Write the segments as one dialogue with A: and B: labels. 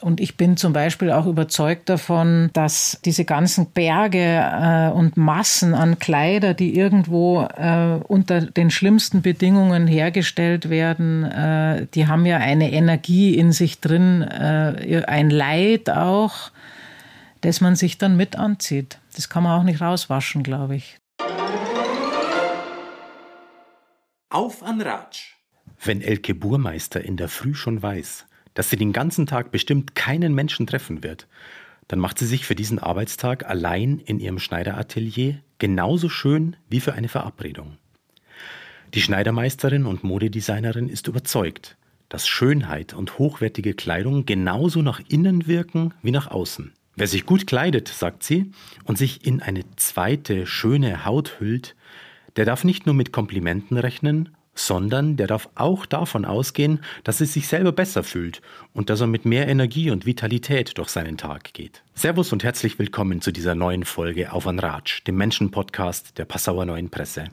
A: Und ich bin zum Beispiel auch überzeugt davon, dass diese ganzen Berge äh, und Massen an Kleider, die irgendwo äh, unter den schlimmsten Bedingungen hergestellt werden, äh, die haben ja eine Energie in sich drin, äh, ein Leid auch, das man sich dann mit anzieht. Das kann man auch nicht rauswaschen, glaube ich.
B: Auf an Ratsch.
C: Wenn Elke Burmeister in der Früh schon weiß, dass sie den ganzen Tag bestimmt keinen Menschen treffen wird, dann macht sie sich für diesen Arbeitstag allein in ihrem Schneideratelier genauso schön wie für eine Verabredung. Die Schneidermeisterin und Modedesignerin ist überzeugt, dass Schönheit und hochwertige Kleidung genauso nach innen wirken wie nach außen. Wer sich gut kleidet, sagt sie, und sich in eine zweite schöne Haut hüllt, der darf nicht nur mit Komplimenten rechnen, sondern der darf auch davon ausgehen, dass er sich selber besser fühlt und dass er mit mehr Energie und Vitalität durch seinen Tag geht. Servus und herzlich willkommen zu dieser neuen Folge Auf an Ratsch, dem Menschenpodcast der Passauer Neuen Presse.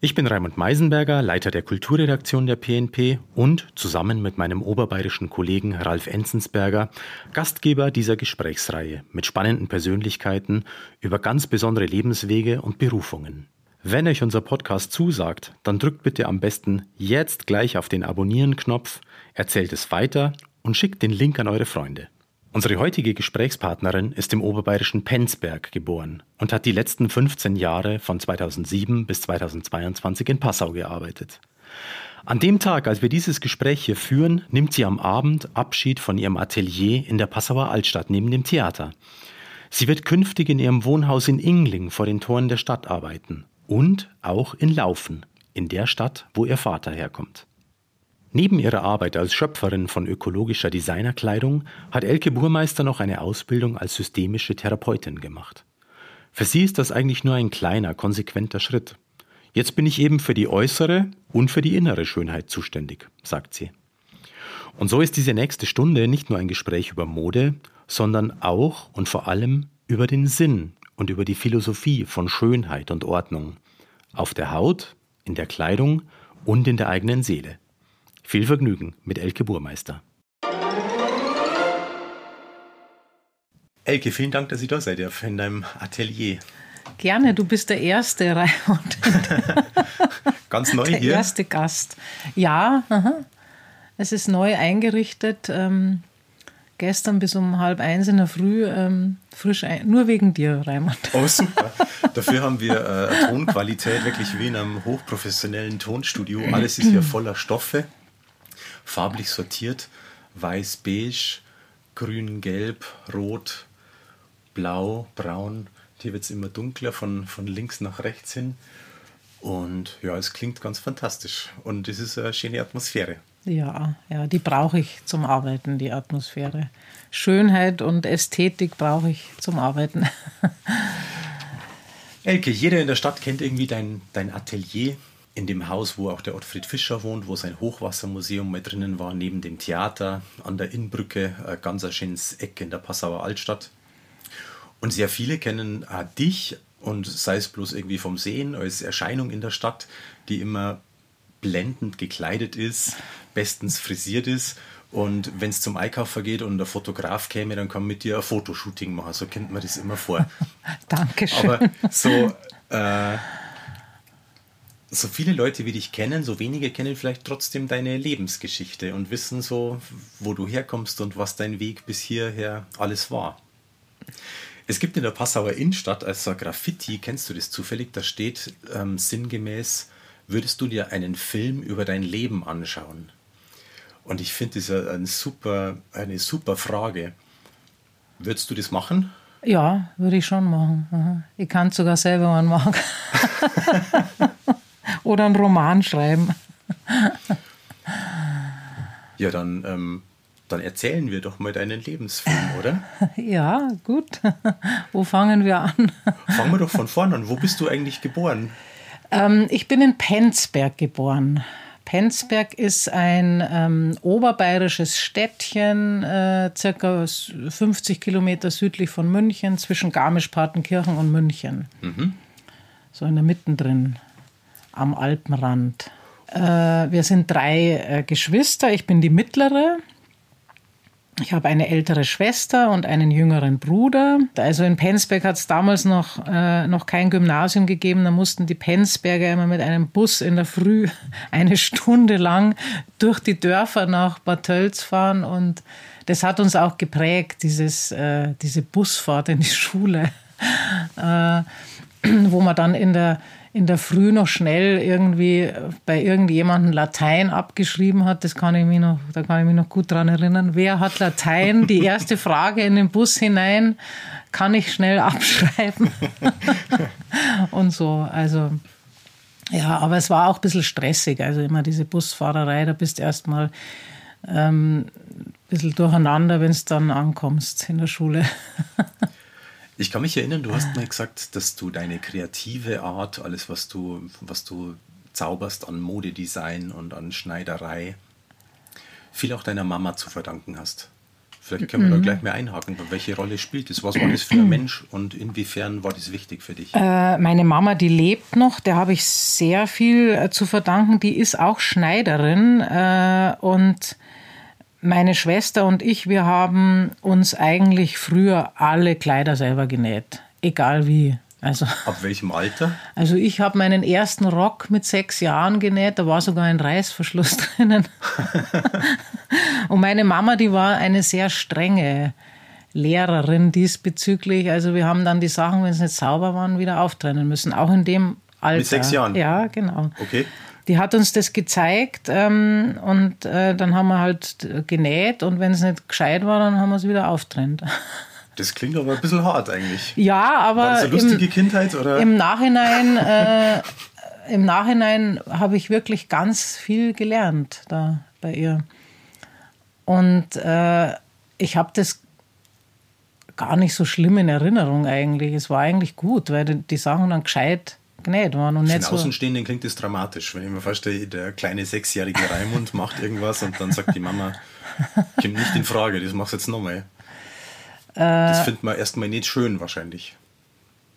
C: Ich bin Raimund Meisenberger, Leiter der Kulturredaktion der PNP und zusammen mit meinem oberbayerischen Kollegen Ralf Enzensberger Gastgeber dieser Gesprächsreihe mit spannenden Persönlichkeiten über ganz besondere Lebenswege und Berufungen. Wenn euch unser Podcast zusagt, dann drückt bitte am besten jetzt gleich auf den Abonnieren-Knopf, erzählt es weiter und schickt den Link an eure Freunde. Unsere heutige Gesprächspartnerin ist im oberbayerischen Penzberg geboren und hat die letzten 15 Jahre von 2007 bis 2022 in Passau gearbeitet. An dem Tag, als wir dieses Gespräch hier führen, nimmt sie am Abend Abschied von ihrem Atelier in der Passauer Altstadt neben dem Theater. Sie wird künftig in ihrem Wohnhaus in Ingling vor den Toren der Stadt arbeiten und auch in Laufen, in der Stadt, wo ihr Vater herkommt. Neben ihrer Arbeit als Schöpferin von ökologischer Designerkleidung hat Elke Burmeister noch eine Ausbildung als systemische Therapeutin gemacht. Für sie ist das eigentlich nur ein kleiner, konsequenter Schritt. Jetzt bin ich eben für die äußere und für die innere Schönheit zuständig, sagt sie. Und so ist diese nächste Stunde nicht nur ein Gespräch über Mode, sondern auch und vor allem über den Sinn und über die Philosophie von Schönheit und Ordnung. Auf der Haut, in der Kleidung und in der eigenen Seele. Viel Vergnügen mit Elke Burmeister. Elke, vielen Dank, dass Sie da seid in deinem Atelier.
A: Gerne, du bist der erste Raimund.
C: Ganz neu
A: der
C: hier.
A: Der erste Gast. Ja, aha. es ist neu eingerichtet. Ähm, gestern bis um halb eins in der Früh ähm, frisch ein. Nur wegen dir, Raimund.
C: Oh, super. Dafür haben wir äh, Tonqualität wirklich wie in einem hochprofessionellen Tonstudio. Alles ist hier voller Stoffe, farblich sortiert: weiß, beige, grün, gelb, rot, blau, braun. Hier wird es immer dunkler von, von links nach rechts hin. Und ja, es klingt ganz fantastisch. Und es ist eine schöne Atmosphäre.
A: Ja, ja, die brauche ich zum Arbeiten, die Atmosphäre. Schönheit und Ästhetik brauche ich zum Arbeiten.
C: Elke, jeder in der Stadt kennt irgendwie dein, dein Atelier in dem Haus, wo auch der Ottfried Fischer wohnt, wo sein Hochwassermuseum mal drinnen war, neben dem Theater an der Innbrücke, ein ganz ein schönes Eck in der Passauer Altstadt. Und sehr viele kennen äh, dich und sei es bloß irgendwie vom Sehen als Erscheinung in der Stadt, die immer blendend gekleidet ist, bestens frisiert ist. Und wenn es zum Einkaufen geht und der Fotograf käme, dann kann man mit dir ein Fotoshooting machen. So kennt man das immer vor.
A: Dankeschön.
C: Aber so, äh, so viele Leute wie dich kennen, so wenige kennen vielleicht trotzdem deine Lebensgeschichte und wissen so, wo du herkommst und was dein Weg bis hierher alles war. Es gibt in der Passauer Innenstadt also Graffiti, kennst du das zufällig? Da steht ähm, sinngemäß, würdest du dir einen Film über dein Leben anschauen? Und ich finde das eine super, eine super Frage. Würdest du das machen?
A: Ja, würde ich schon machen. Ich kann es sogar selber einen machen. Oder einen Roman schreiben.
C: Ja, dann, ähm, dann erzählen wir doch mal deinen Lebensfilm, oder?
A: Ja, gut. Wo fangen wir an?
C: Fangen wir doch von vorne an. Wo bist du eigentlich geboren?
A: Ähm, ich bin in Penzberg geboren. Penzberg ist ein ähm, oberbayerisches Städtchen, äh, circa 50 Kilometer südlich von München, zwischen Garmisch-Partenkirchen und München. Mhm. So in der Mitte drin, am Alpenrand. Äh, wir sind drei äh, Geschwister. Ich bin die mittlere. Ich habe eine ältere Schwester und einen jüngeren Bruder. Also in Penzberg hat es damals noch, äh, noch kein Gymnasium gegeben. Da mussten die Penzberger immer mit einem Bus in der Früh eine Stunde lang durch die Dörfer nach Bad Tölz fahren. Und das hat uns auch geprägt, dieses, äh, diese Busfahrt in die Schule, äh, wo man dann in der in der Früh noch schnell irgendwie bei irgendjemandem Latein abgeschrieben hat. Das kann ich mich noch, da kann ich mich noch gut dran erinnern. Wer hat Latein? Die erste Frage in den Bus hinein kann ich schnell abschreiben. und so. Also, ja, aber es war auch ein bisschen stressig. Also immer diese Busfahrerei, da bist du erstmal ähm, ein bisschen durcheinander, wenn du dann ankommst in der Schule.
C: Ich kann mich erinnern, du hast mal gesagt, dass du deine kreative Art, alles, was du, was du zauberst an Modedesign und an Schneiderei, viel auch deiner Mama zu verdanken hast. Vielleicht können wir mhm. da gleich mal einhaken. Welche Rolle spielt das? Was war das für ein Mensch und inwiefern war das wichtig für dich?
A: Äh, meine Mama, die lebt noch, der habe ich sehr viel äh, zu verdanken. Die ist auch Schneiderin äh, und meine Schwester und ich, wir haben uns eigentlich früher alle Kleider selber genäht, egal wie.
C: Also, Ab welchem Alter?
A: Also ich habe meinen ersten Rock mit sechs Jahren genäht, da war sogar ein Reißverschluss drinnen. und meine Mama, die war eine sehr strenge Lehrerin diesbezüglich. Also wir haben dann die Sachen, wenn sie nicht sauber waren, wieder auftrennen müssen, auch in dem Alter.
C: Mit sechs Jahren?
A: Ja, genau.
C: Okay
A: die hat uns das gezeigt ähm, und äh, dann haben wir halt genäht und wenn es nicht gescheit war, dann haben wir es wieder auftrennt.
C: Das klingt aber ein bisschen hart eigentlich.
A: Ja, aber. War
C: das eine lustige im, Kindheit? Oder?
A: Im Nachhinein, äh, im Nachhinein habe ich wirklich ganz viel gelernt da bei ihr. Und äh, ich habe das gar nicht so schlimm in Erinnerung eigentlich. Es war eigentlich gut, weil die Sachen dann gescheit genäht waren. Und
C: Für den Außenstehenden klingt das dramatisch, wenn ich mir vorstelle, der kleine sechsjährige Raimund macht irgendwas und dann sagt die Mama, kommt nicht in Frage, das machst du jetzt nochmal. Äh, das findet man erstmal nicht schön wahrscheinlich.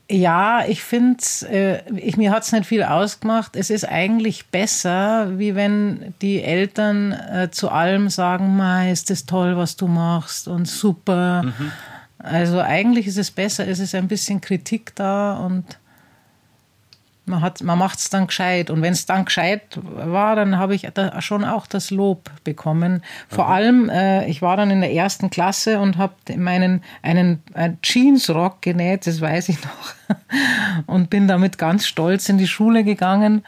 A: Ja, ich finde, äh, mir hat es nicht viel ausgemacht. Es ist eigentlich besser, wie wenn die Eltern äh, zu allem sagen, Ma, ist das toll, was du machst und super. Mhm. Also eigentlich ist es besser, es ist ein bisschen Kritik da und man, man macht es dann gescheit. Und wenn es dann gescheit war, dann habe ich da schon auch das Lob bekommen. Vor mhm. allem, äh, ich war dann in der ersten Klasse und habe meinen einen, einen Jeansrock genäht, das weiß ich noch. und bin damit ganz stolz in die Schule gegangen.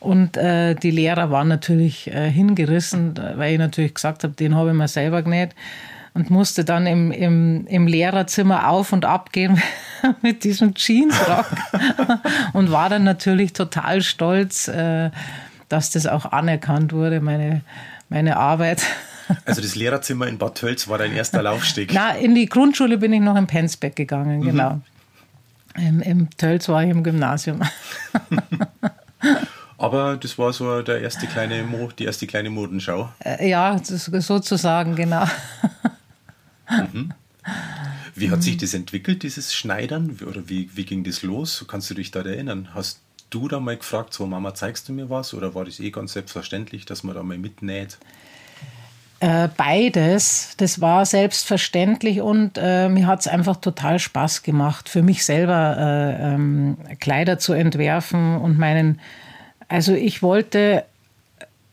A: Und äh, die Lehrer waren natürlich äh, hingerissen, weil ich natürlich gesagt habe, den habe ich mir selber genäht und musste dann im, im, im Lehrerzimmer auf und ab gehen mit diesem Jeansrock und war dann natürlich total stolz, äh, dass das auch anerkannt wurde, meine, meine Arbeit.
C: Also das Lehrerzimmer in Bad Tölz war dein erster Laufsteg?
A: Na, in die Grundschule bin ich noch in Penzbeck gegangen, mhm. genau. Im, Im Tölz war ich im Gymnasium.
C: Aber das war so der erste kleine Mo, die erste kleine Modenschau.
A: Äh, ja, sozusagen, genau.
C: Mhm. Wie hat sich das entwickelt, dieses Schneidern? Oder wie, wie ging das los? Kannst du dich da erinnern? Hast du da mal gefragt, so Mama, zeigst du mir was? Oder war das eh ganz selbstverständlich, dass man da mal mitnäht?
A: Äh, beides, das war selbstverständlich und äh, mir hat es einfach total Spaß gemacht, für mich selber äh, ähm, Kleider zu entwerfen und meinen, also ich wollte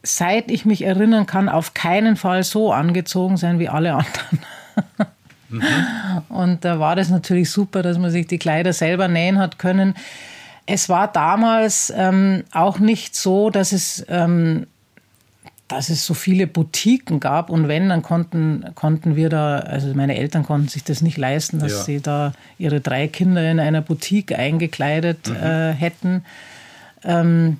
A: seit ich mich erinnern kann, auf keinen Fall so angezogen sein wie alle anderen. Mhm. Und da war das natürlich super, dass man sich die Kleider selber nähen hat können. Es war damals ähm, auch nicht so, dass es, ähm, dass es so viele Boutiquen gab. Und wenn, dann konnten, konnten wir da, also meine Eltern konnten sich das nicht leisten, dass ja. sie da ihre drei Kinder in einer Boutique eingekleidet mhm. äh, hätten. Ähm,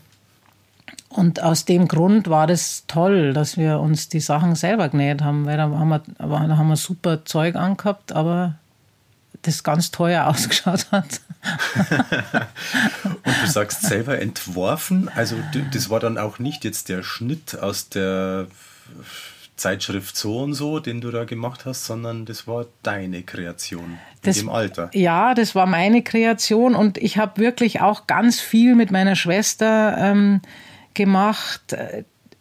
A: und aus dem Grund war das toll, dass wir uns die Sachen selber genäht haben, weil da haben wir, da haben wir super Zeug angehabt, aber das ganz teuer ausgeschaut hat.
C: und du sagst selber entworfen, also das war dann auch nicht jetzt der Schnitt aus der Zeitschrift so und so, den du da gemacht hast, sondern das war deine Kreation
A: das,
C: im Alter.
A: Ja, das war meine Kreation und ich habe wirklich auch ganz viel mit meiner Schwester ähm, gemacht.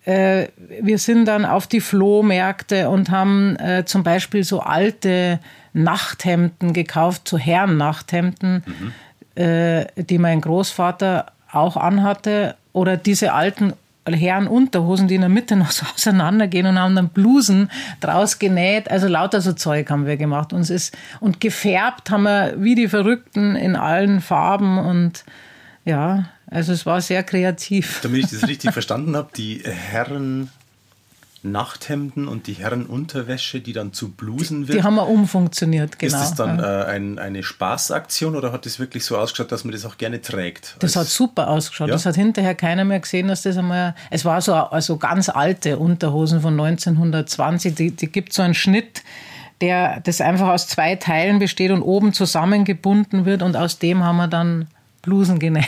A: Äh, wir sind dann auf die Flohmärkte und haben äh, zum Beispiel so alte Nachthemden gekauft, so Herren-Nachthemden, mhm. äh, die mein Großvater auch anhatte. Oder diese alten Herrenunterhosen, die in der Mitte noch so auseinandergehen und haben dann Blusen draus genäht. Also lauter so Zeug haben wir gemacht. Uns ist, und gefärbt haben wir wie die Verrückten in allen Farben und ja, also es war sehr kreativ.
C: Damit ich das richtig verstanden habe, die Herren Nachthemden und die Herrenunterwäsche, die dann zu Blusen
A: wird. Die haben wir umfunktioniert, genau.
C: Ist das dann ja. äh, ein, eine Spaßaktion oder hat das wirklich so ausgeschaut, dass man das auch gerne trägt?
A: Das hat super ausgeschaut. Ja? Das hat hinterher keiner mehr gesehen, dass das einmal. Es war so also ganz alte Unterhosen von 1920. Die, die gibt so einen Schnitt, der das einfach aus zwei Teilen besteht und oben zusammengebunden wird und aus dem haben wir dann Blusen genäht.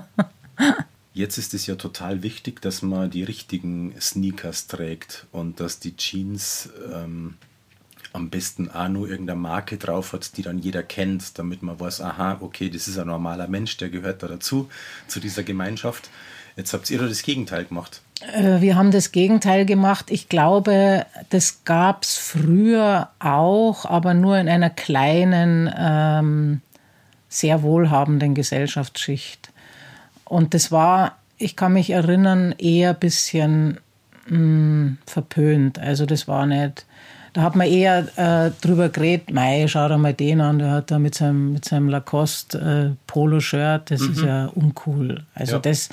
C: Jetzt ist es ja total wichtig, dass man die richtigen Sneakers trägt und dass die Jeans ähm, am besten auch nur irgendeine Marke drauf hat, die dann jeder kennt, damit man weiß, aha, okay, das ist ein normaler Mensch, der gehört da dazu, zu dieser Gemeinschaft. Jetzt habt ihr das Gegenteil gemacht.
A: Äh, wir haben das Gegenteil gemacht. Ich glaube, das gab es früher auch, aber nur in einer kleinen, ähm, sehr wohlhabenden Gesellschaftsschicht. Und das war, ich kann mich erinnern, eher ein bisschen mh, hm, verpönt. Also das war nicht. Da hat man eher äh, drüber geredet, mei, schau dir mal den an, der hat da mit seinem, mit seinem Lacoste äh, Polo-Shirt, das mhm. ist ja uncool. Also ja. das,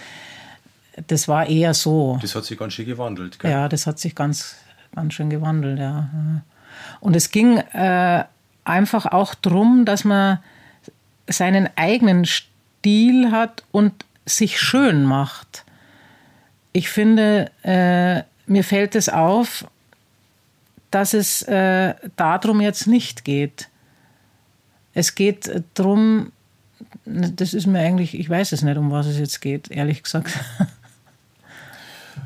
A: das war eher so.
C: Das hat sich ganz schön gewandelt,
A: gell? Ja, das hat sich ganz, ganz schön gewandelt, ja. Und es ging äh, einfach auch darum, dass man seinen eigenen Stil hat und sich schön macht. Ich finde, äh, mir fällt es auf, dass es äh, darum jetzt nicht geht. Es geht darum, das ist mir eigentlich, ich weiß es nicht, um was es jetzt geht, ehrlich gesagt.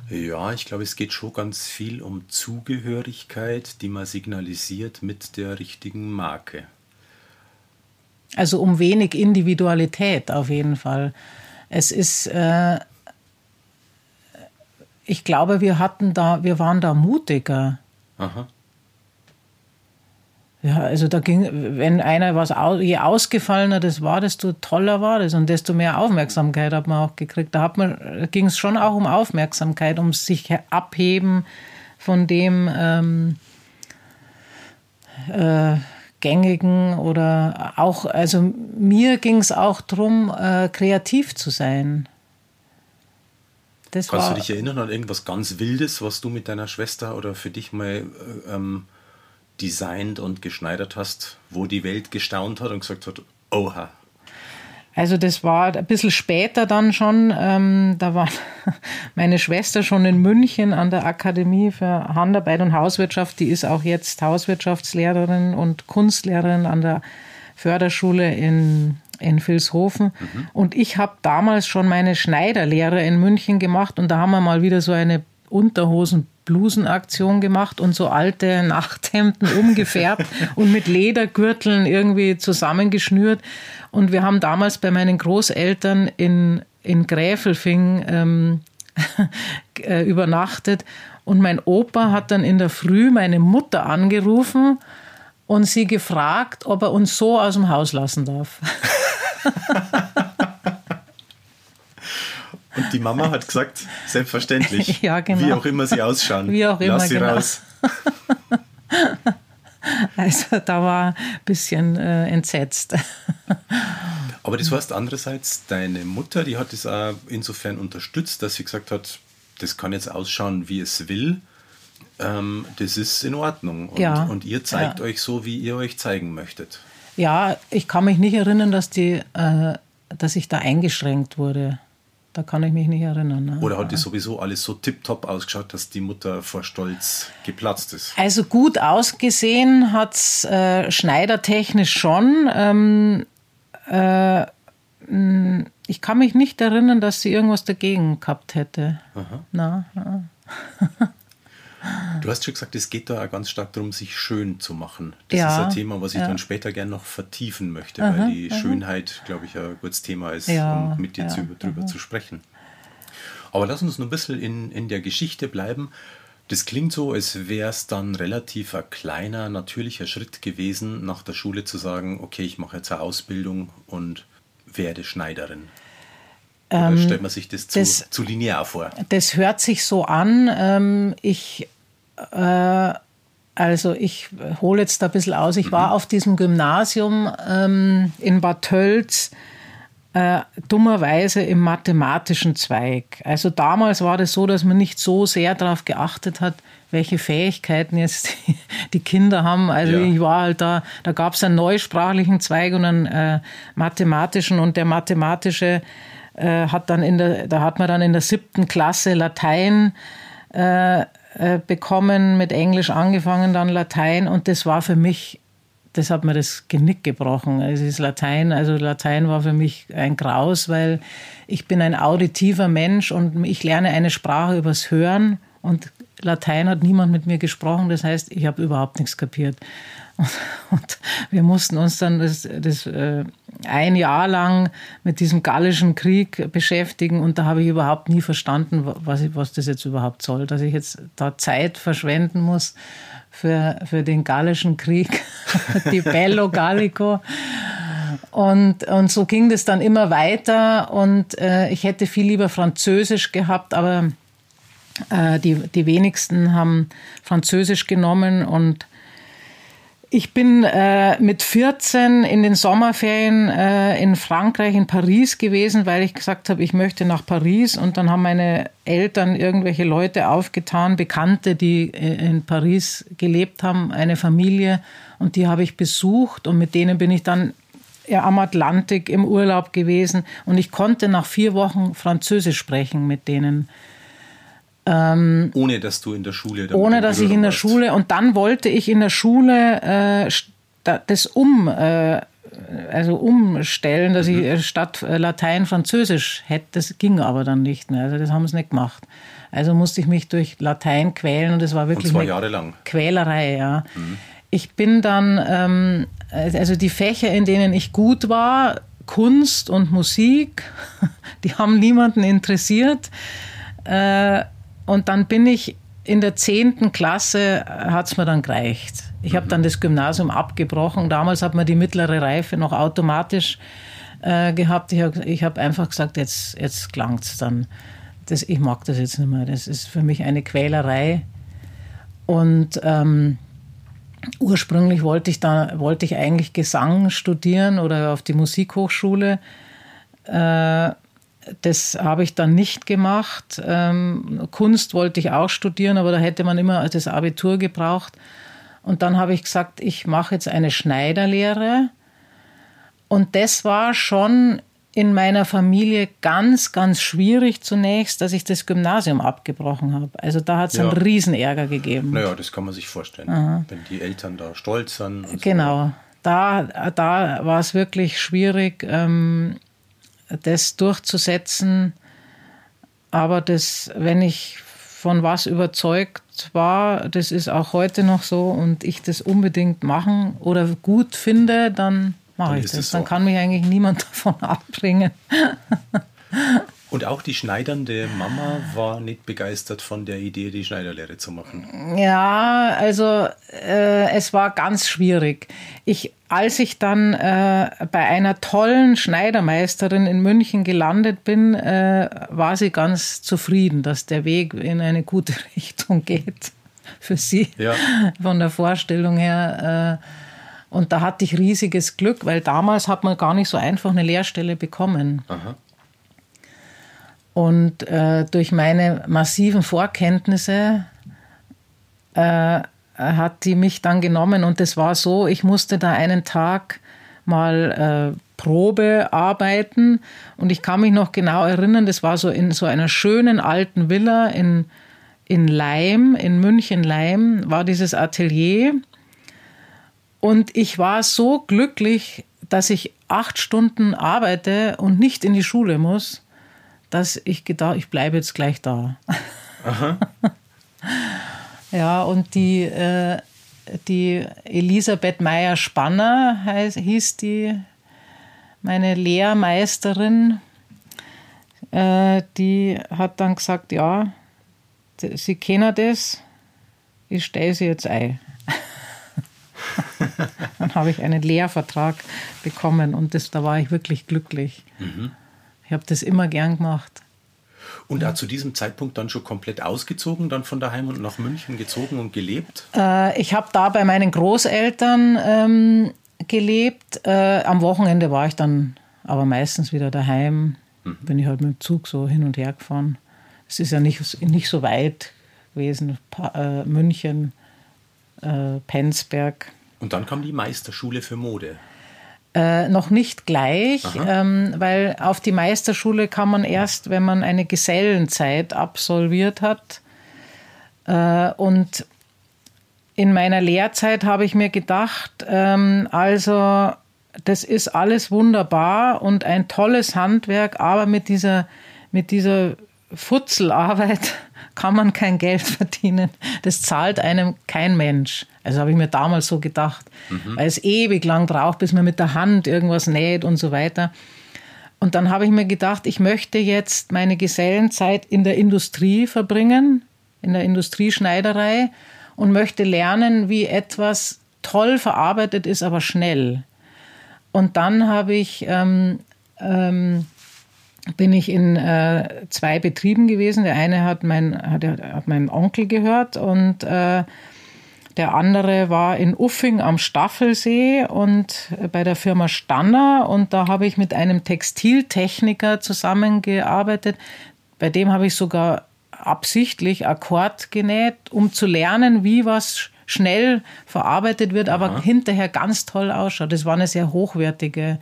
C: Ja, ich glaube, es geht schon ganz viel um Zugehörigkeit, die man signalisiert mit der richtigen Marke.
A: Also um wenig Individualität auf jeden Fall. Es ist, äh, ich glaube, wir hatten da, wir waren da mutiger. Aha. Ja, also da ging, wenn einer was, je ausgefallener das war, desto toller war das und desto mehr Aufmerksamkeit hat man auch gekriegt. Da hat man, ging es schon auch um Aufmerksamkeit, um sich abheben von dem ähm, äh, gängigen oder auch, also mir ging es auch darum, äh, kreativ zu sein.
C: Das Kannst du dich erinnern an irgendwas ganz Wildes, was du mit deiner Schwester oder für dich mal äh, ähm, designt und geschneidert hast, wo die Welt gestaunt hat und gesagt hat, oha,
A: also das war ein bisschen später dann schon. Ähm, da war meine Schwester schon in München an der Akademie für Handarbeit und Hauswirtschaft. Die ist auch jetzt Hauswirtschaftslehrerin und Kunstlehrerin an der Förderschule in, in Vilshofen. Mhm. Und ich habe damals schon meine Schneiderlehre in München gemacht und da haben wir mal wieder so eine Unterhosen-Blusenaktion gemacht und so alte Nachthemden umgefärbt und mit Ledergürteln irgendwie zusammengeschnürt. Und wir haben damals bei meinen Großeltern in, in Gräfelfing ähm, äh, übernachtet. Und mein Opa hat dann in der Früh meine Mutter angerufen und sie gefragt, ob er uns so aus dem Haus lassen darf.
C: Und die Mama hat gesagt, selbstverständlich.
A: ja, genau.
C: Wie auch immer sie ausschauen.
A: Wie auch immer.
C: Lass sie
A: genau.
C: raus.
A: also da war ein bisschen äh, entsetzt.
C: Aber das heißt andererseits, deine Mutter, die hat es auch insofern unterstützt, dass sie gesagt hat, das kann jetzt ausschauen, wie es will. Ähm, das ist in Ordnung. Und,
A: ja,
C: und ihr zeigt ja. euch so, wie ihr euch zeigen möchtet.
A: Ja, ich kann mich nicht erinnern, dass, die, äh, dass ich da eingeschränkt wurde. Da kann ich mich nicht erinnern. Ne?
C: Oder hat die sowieso alles so tiptop ausgeschaut, dass die Mutter vor Stolz geplatzt ist?
A: Also gut ausgesehen hat es äh, schneidertechnisch schon. Ähm, äh, ich kann mich nicht erinnern, dass sie irgendwas dagegen gehabt hätte. Aha. Na, na.
C: Du hast schon gesagt, es geht da auch ganz stark darum, sich schön zu machen. Das ja, ist ein Thema, was ich ja. dann später gerne noch vertiefen möchte, aha, weil die aha. Schönheit, glaube ich, ein gutes Thema ist, ja, um mit dir zu, drüber aha. zu sprechen. Aber lass uns noch ein bisschen in, in der Geschichte bleiben. Das klingt so, als wäre es dann relativ ein kleiner, natürlicher Schritt gewesen, nach der Schule zu sagen, okay, ich mache jetzt eine Ausbildung und werde Schneiderin. Oder ähm, stellt man sich das zu, das, zu linear vor?
A: Das hört sich so an. Ähm, ich, äh, also ich hole jetzt da ein bisschen aus. Ich mhm. war auf diesem Gymnasium ähm, in Bad Tölz äh, dummerweise im mathematischen Zweig. Also damals war das so, dass man nicht so sehr darauf geachtet hat, welche Fähigkeiten jetzt die, die Kinder haben. Also ja. ich war halt da, da gab es einen neusprachlichen Zweig und einen äh, mathematischen und der mathematische äh, hat dann in der, da hat man dann in der siebten Klasse Latein äh, äh, bekommen, mit Englisch angefangen, dann Latein und das war für mich das hat mir das Genick gebrochen. Es ist Latein, also Latein war für mich ein Graus, weil ich bin ein auditiver Mensch und ich lerne eine Sprache übers Hören und Latein hat niemand mit mir gesprochen, das heißt, ich habe überhaupt nichts kapiert. Und, und, wir mussten uns dann das, das äh, ein Jahr lang mit diesem gallischen Krieg beschäftigen und da habe ich überhaupt nie verstanden, was, was das jetzt überhaupt soll, dass ich jetzt da Zeit verschwenden muss für, für den Gallischen Krieg, die Bello Gallico. Und, und so ging das dann immer weiter und äh, ich hätte viel lieber Französisch gehabt, aber die, die wenigsten haben Französisch genommen und ich bin äh, mit 14 in den Sommerferien äh, in Frankreich, in Paris gewesen, weil ich gesagt habe, ich möchte nach Paris. Und dann haben meine Eltern irgendwelche Leute aufgetan, Bekannte, die äh, in Paris gelebt haben, eine Familie. Und die habe ich besucht und mit denen bin ich dann ja, am Atlantik im Urlaub gewesen. Und ich konnte nach vier Wochen Französisch sprechen mit denen.
C: Ähm, ohne dass du in der Schule.
A: Ohne dass ich in der warst. Schule. Und dann wollte ich in der Schule äh, das um, äh, also umstellen, dass mhm. ich äh, statt äh, Latein Französisch hätte. Das ging aber dann nicht mehr. Also das haben sie nicht gemacht. Also musste ich mich durch Latein quälen und das war wirklich
C: und zwei Jahre lang.
A: Quälerei. Ja. Mhm. Ich bin dann, ähm, also die Fächer, in denen ich gut war, Kunst und Musik, die haben niemanden interessiert. Äh, und dann bin ich in der zehnten Klasse, hat es mir dann gereicht. Ich habe dann das Gymnasium abgebrochen. Damals hat man die mittlere Reife noch automatisch äh, gehabt. Ich habe hab einfach gesagt, jetzt, jetzt klangt es dann. Das, ich mag das jetzt nicht mehr. Das ist für mich eine Quälerei. Und ähm, ursprünglich wollte ich, da, wollte ich eigentlich Gesang studieren oder auf die Musikhochschule. Äh, das habe ich dann nicht gemacht. Ähm, Kunst wollte ich auch studieren, aber da hätte man immer das Abitur gebraucht. Und dann habe ich gesagt, ich mache jetzt eine Schneiderlehre. Und das war schon in meiner Familie ganz, ganz schwierig zunächst, dass ich das Gymnasium abgebrochen habe. Also da hat es ja. einen Riesenärger gegeben.
C: Naja, das kann man sich vorstellen, Aha. wenn die Eltern da stolz sind.
A: Genau, so. da, da war es wirklich schwierig. Ähm, das durchzusetzen. Aber das, wenn ich von was überzeugt war, das ist auch heute noch so und ich das unbedingt machen oder gut finde, dann mache ich das. Dann kann mich eigentlich niemand davon abbringen.
C: Und auch die schneidernde Mama war nicht begeistert von der Idee, die Schneiderlehre zu machen.
A: Ja, also äh, es war ganz schwierig. Ich, als ich dann äh, bei einer tollen Schneidermeisterin in München gelandet bin, äh, war sie ganz zufrieden, dass der Weg in eine gute Richtung geht für sie ja. von der Vorstellung her. Äh, und da hatte ich riesiges Glück, weil damals hat man gar nicht so einfach eine Lehrstelle bekommen. Aha. Und äh, durch meine massiven Vorkenntnisse äh, hat die mich dann genommen. Und das war so, ich musste da einen Tag mal äh, Probe arbeiten. Und ich kann mich noch genau erinnern, das war so in so einer schönen alten Villa in, in Leim, in München-Leim, war dieses Atelier. Und ich war so glücklich, dass ich acht Stunden arbeite und nicht in die Schule muss dass ich gedacht, ich bleibe jetzt gleich da. Aha. ja, und die, äh, die Elisabeth Meyer-Spanner hieß die, meine Lehrmeisterin. Äh, die hat dann gesagt, ja, sie kennen das, ich stelle sie jetzt ein. dann habe ich einen Lehrvertrag bekommen und das, da war ich wirklich glücklich. Mhm. Ich habe das immer gern gemacht.
C: Und da zu diesem Zeitpunkt dann schon komplett ausgezogen, dann von daheim und nach München gezogen und gelebt?
A: Äh, ich habe da bei meinen Großeltern ähm, gelebt. Äh, am Wochenende war ich dann aber meistens wieder daheim. Mhm. Bin ich halt mit dem Zug so hin und her gefahren. Es ist ja nicht, nicht so weit gewesen. Pa äh, München, äh, Penzberg.
C: Und dann kam die Meisterschule für Mode.
A: Äh, noch nicht gleich, ähm, weil auf die Meisterschule kann man erst, wenn man eine Gesellenzeit absolviert hat. Äh, und in meiner Lehrzeit habe ich mir gedacht, ähm, also das ist alles wunderbar und ein tolles Handwerk, aber mit dieser, mit dieser Futzelarbeit kann man kein Geld verdienen. Das zahlt einem kein Mensch. Also habe ich mir damals so gedacht, mhm. weil es ewig lang braucht, bis man mit der Hand irgendwas näht und so weiter. Und dann habe ich mir gedacht, ich möchte jetzt meine Gesellenzeit in der Industrie verbringen, in der Industrieschneiderei und möchte lernen, wie etwas toll verarbeitet ist, aber schnell. Und dann habe ich ähm, ähm, bin ich in äh, zwei Betrieben gewesen. Der eine hat mein, hat, hat meinem Onkel gehört und äh, der andere war in Uffing am Staffelsee und äh, bei der Firma Stanner. Und da habe ich mit einem Textiltechniker zusammengearbeitet. Bei dem habe ich sogar absichtlich Akkord genäht, um zu lernen, wie was schnell verarbeitet wird, aber Aha. hinterher ganz toll ausschaut. Das war eine sehr hochwertige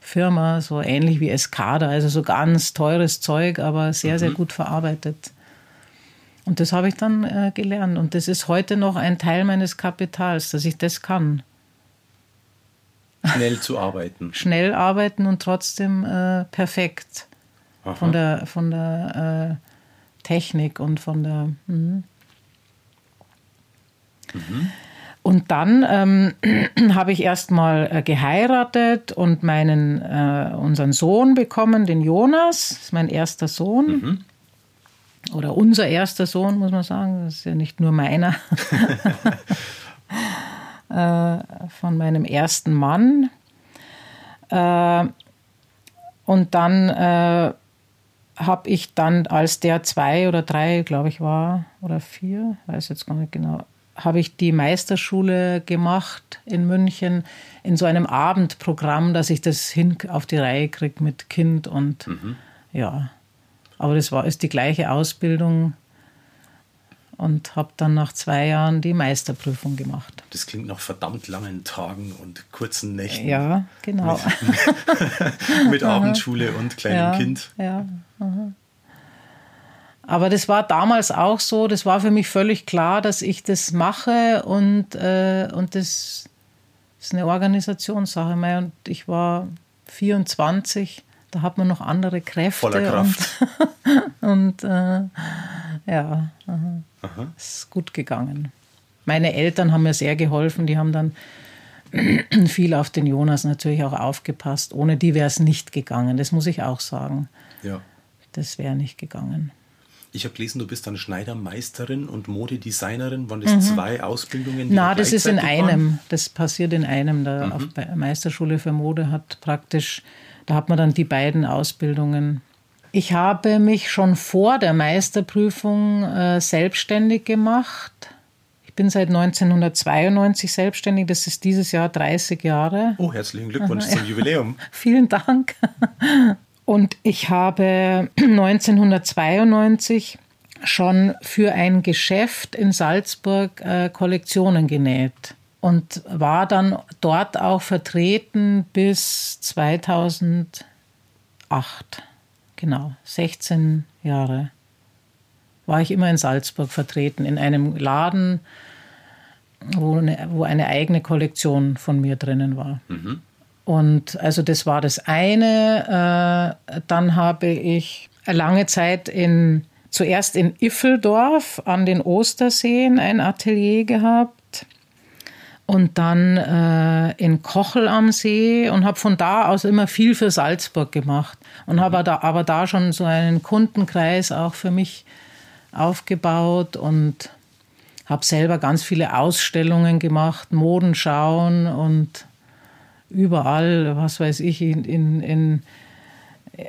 A: Firma, so ähnlich wie Escada, also so ganz teures Zeug, aber sehr, mhm. sehr gut verarbeitet. Und das habe ich dann äh, gelernt. Und das ist heute noch ein Teil meines Kapitals, dass ich das kann.
C: Schnell zu arbeiten.
A: Schnell arbeiten und trotzdem äh, perfekt. Aha. Von der, von der äh, Technik und von der. Mh. Mhm. Und dann ähm, habe ich erstmal äh, geheiratet und meinen, äh, unseren Sohn bekommen, den Jonas, das ist mein erster Sohn. Mhm. Oder unser erster Sohn, muss man sagen. Das ist ja nicht nur meiner. äh, von meinem ersten Mann. Äh, und dann äh, habe ich dann, als der zwei oder drei, glaube ich, war, oder vier, weiß jetzt gar nicht genau, habe ich die Meisterschule gemacht in München in so einem Abendprogramm, dass ich das hin auf die Reihe kriege mit Kind und mhm. ja. Aber das war ist die gleiche Ausbildung und habe dann nach zwei Jahren die Meisterprüfung gemacht.
C: Das klingt nach verdammt langen Tagen und kurzen Nächten.
A: Ja, genau.
C: Mit, mit Abendschule und kleinem
A: ja,
C: Kind.
A: Ja. Aha. Aber das war damals auch so, das war für mich völlig klar, dass ich das mache und, äh, und das ist eine Organisationssache. Und ich war 24, da hat man noch andere Kräfte.
C: Voller Kraft.
A: Und, und äh, ja, es ist gut gegangen. Meine Eltern haben mir sehr geholfen, die haben dann viel auf den Jonas natürlich auch aufgepasst. Ohne die wäre es nicht gegangen, das muss ich auch sagen.
C: Ja.
A: Das wäre nicht gegangen.
C: Ich habe gelesen, du bist dann Schneidermeisterin und Modedesignerin. Waren das mhm. zwei Ausbildungen?
A: Na, das ist in einem. Waren? Das passiert in einem. Da mhm. auf der Meisterschule für Mode hat praktisch, da hat man dann die beiden Ausbildungen. Ich habe mich schon vor der Meisterprüfung äh, selbstständig gemacht. Ich bin seit 1992 selbstständig. Das ist dieses Jahr 30 Jahre.
C: Oh, herzlichen Glückwunsch zum. Jubiläum.
A: Vielen Dank. Und ich habe 1992 schon für ein Geschäft in Salzburg äh, Kollektionen genäht und war dann dort auch vertreten bis 2008. Genau, 16 Jahre war ich immer in Salzburg vertreten, in einem Laden, wo eine, wo eine eigene Kollektion von mir drinnen war. Mhm. Und also das war das eine. Äh, dann habe ich lange Zeit in, zuerst in Iffeldorf an den Osterseen ein Atelier gehabt. Und dann äh, in Kochel am See und habe von da aus immer viel für Salzburg gemacht und habe da, aber da schon so einen Kundenkreis auch für mich aufgebaut und habe selber ganz viele Ausstellungen gemacht, Modenschauen und überall, was weiß ich, in, in, in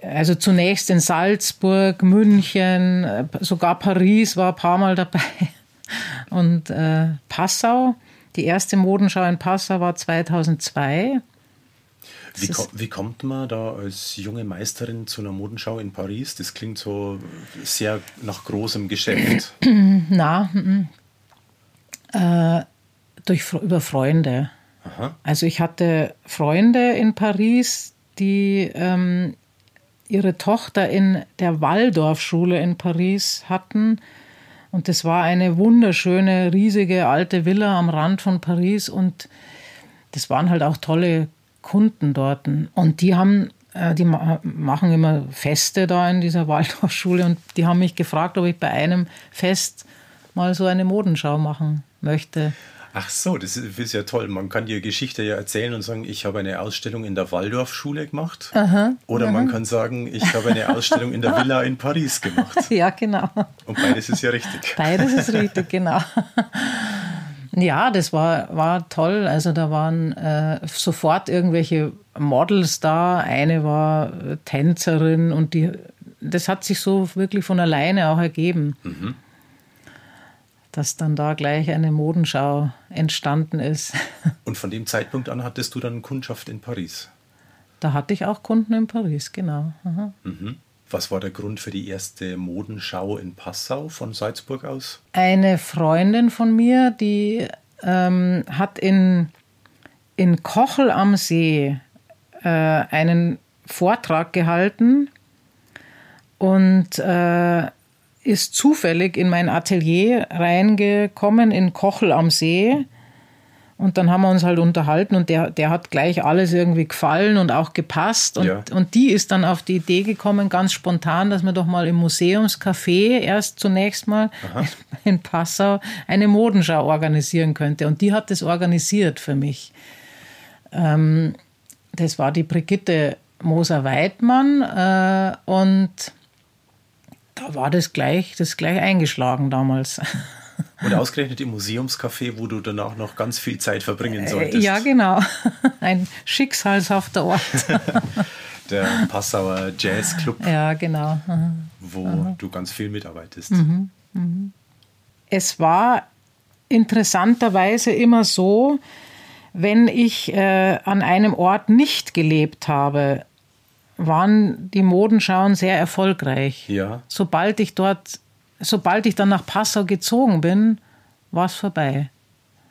A: also zunächst in Salzburg, München, sogar Paris war ein paar Mal dabei und äh, Passau. Die erste Modenschau in Passau war 2002.
C: Wie, ko wie, kommt man da als junge Meisterin zu einer Modenschau in Paris? Das klingt so sehr nach großem Geschäft.
A: Na, äh, durch, über Freunde. Aha. Also ich hatte Freunde in Paris, die ähm, ihre Tochter in der Waldorfschule in Paris hatten und das war eine wunderschöne, riesige alte Villa am Rand von Paris. Und das waren halt auch tolle Kunden dort. Und die haben, äh, die machen immer Feste da in dieser Waldorfschule. Und die haben mich gefragt, ob ich bei einem Fest mal so eine Modenschau machen möchte.
C: Ach so, das ist ja toll. Man kann die Geschichte ja erzählen und sagen, ich habe eine Ausstellung in der Waldorfschule gemacht. Aha, Oder aha. man kann sagen, ich habe eine Ausstellung in der Villa in Paris gemacht.
A: Ja, genau.
C: Und beides ist ja richtig.
A: Beides ist richtig, genau. Ja, das war, war toll. Also da waren äh, sofort irgendwelche Models da. Eine war Tänzerin und die, das hat sich so wirklich von alleine auch ergeben. Mhm dass dann da gleich eine Modenschau entstanden ist.
C: Und von dem Zeitpunkt an hattest du dann Kundschaft in Paris?
A: Da hatte ich auch Kunden in Paris, genau.
C: Mhm. Was war der Grund für die erste Modenschau in Passau von Salzburg aus?
A: Eine Freundin von mir, die ähm, hat in, in Kochel am See äh, einen Vortrag gehalten und äh, ist zufällig in mein Atelier reingekommen in Kochel am See. Und dann haben wir uns halt unterhalten und der, der hat gleich alles irgendwie gefallen und auch gepasst. Und, ja. und die ist dann auf die Idee gekommen, ganz spontan, dass man doch mal im Museumscafé erst zunächst mal Aha. in Passau eine Modenschau organisieren könnte. Und die hat das organisiert für mich. Ähm, das war die Brigitte Moser-Weidmann äh, und da war das gleich, das gleich eingeschlagen damals.
C: Und ausgerechnet im Museumscafé, wo du danach noch ganz viel Zeit verbringen äh, solltest.
A: Ja, genau. Ein schicksalshafter Ort.
C: Der Passauer Jazzclub.
A: Ja, genau.
C: Wo Aha. du ganz viel mitarbeitest. Mhm. Mhm.
A: Es war interessanterweise immer so, wenn ich äh, an einem Ort nicht gelebt habe, waren die Modenschauen sehr erfolgreich.
C: Ja.
A: Sobald ich dort, sobald ich dann nach Passau gezogen bin, war es vorbei.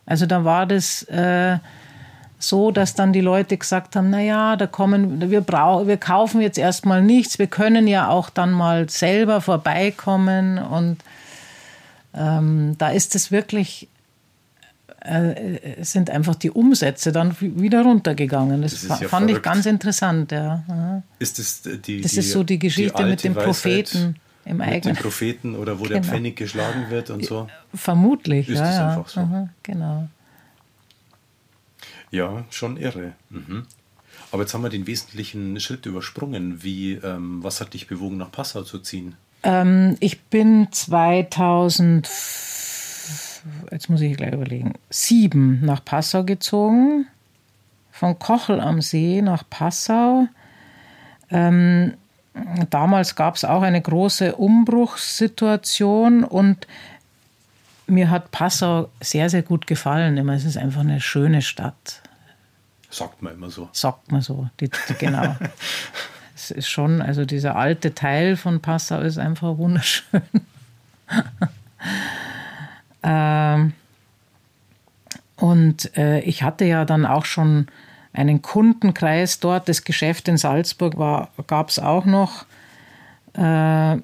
A: Also da war das äh, so, dass dann die Leute gesagt haben, naja, da kommen, wir brauchen, wir kaufen jetzt erstmal nichts, wir können ja auch dann mal selber vorbeikommen und ähm, da ist es wirklich sind einfach die Umsätze dann wieder runtergegangen. Das, das ja fand verrückt. ich ganz interessant. Ja.
C: Ist das die,
A: das die, ist so die Geschichte die mit dem Propheten im
C: eigenen. Mit dem Propheten oder wo genau. der Pfennig geschlagen wird und so.
A: Vermutlich,
C: ist
A: ja.
C: Ist einfach so.
A: Aha, genau.
C: Ja, schon irre. Mhm. Aber jetzt haben wir den wesentlichen Schritt übersprungen. Wie, ähm, was hat dich bewogen, nach Passau zu ziehen?
A: Ähm, ich bin 2004 jetzt muss ich gleich überlegen, sieben nach Passau gezogen, von Kochel am See nach Passau. Ähm, damals gab es auch eine große Umbruchssituation und mir hat Passau sehr, sehr gut gefallen. Immer, es ist einfach eine schöne Stadt.
C: Sagt man immer so.
A: Sagt man so, die, die, genau. es ist schon, also dieser alte Teil von Passau ist einfach wunderschön. Ähm, und äh, ich hatte ja dann auch schon einen Kundenkreis dort. Das Geschäft in Salzburg gab es auch noch. Äh,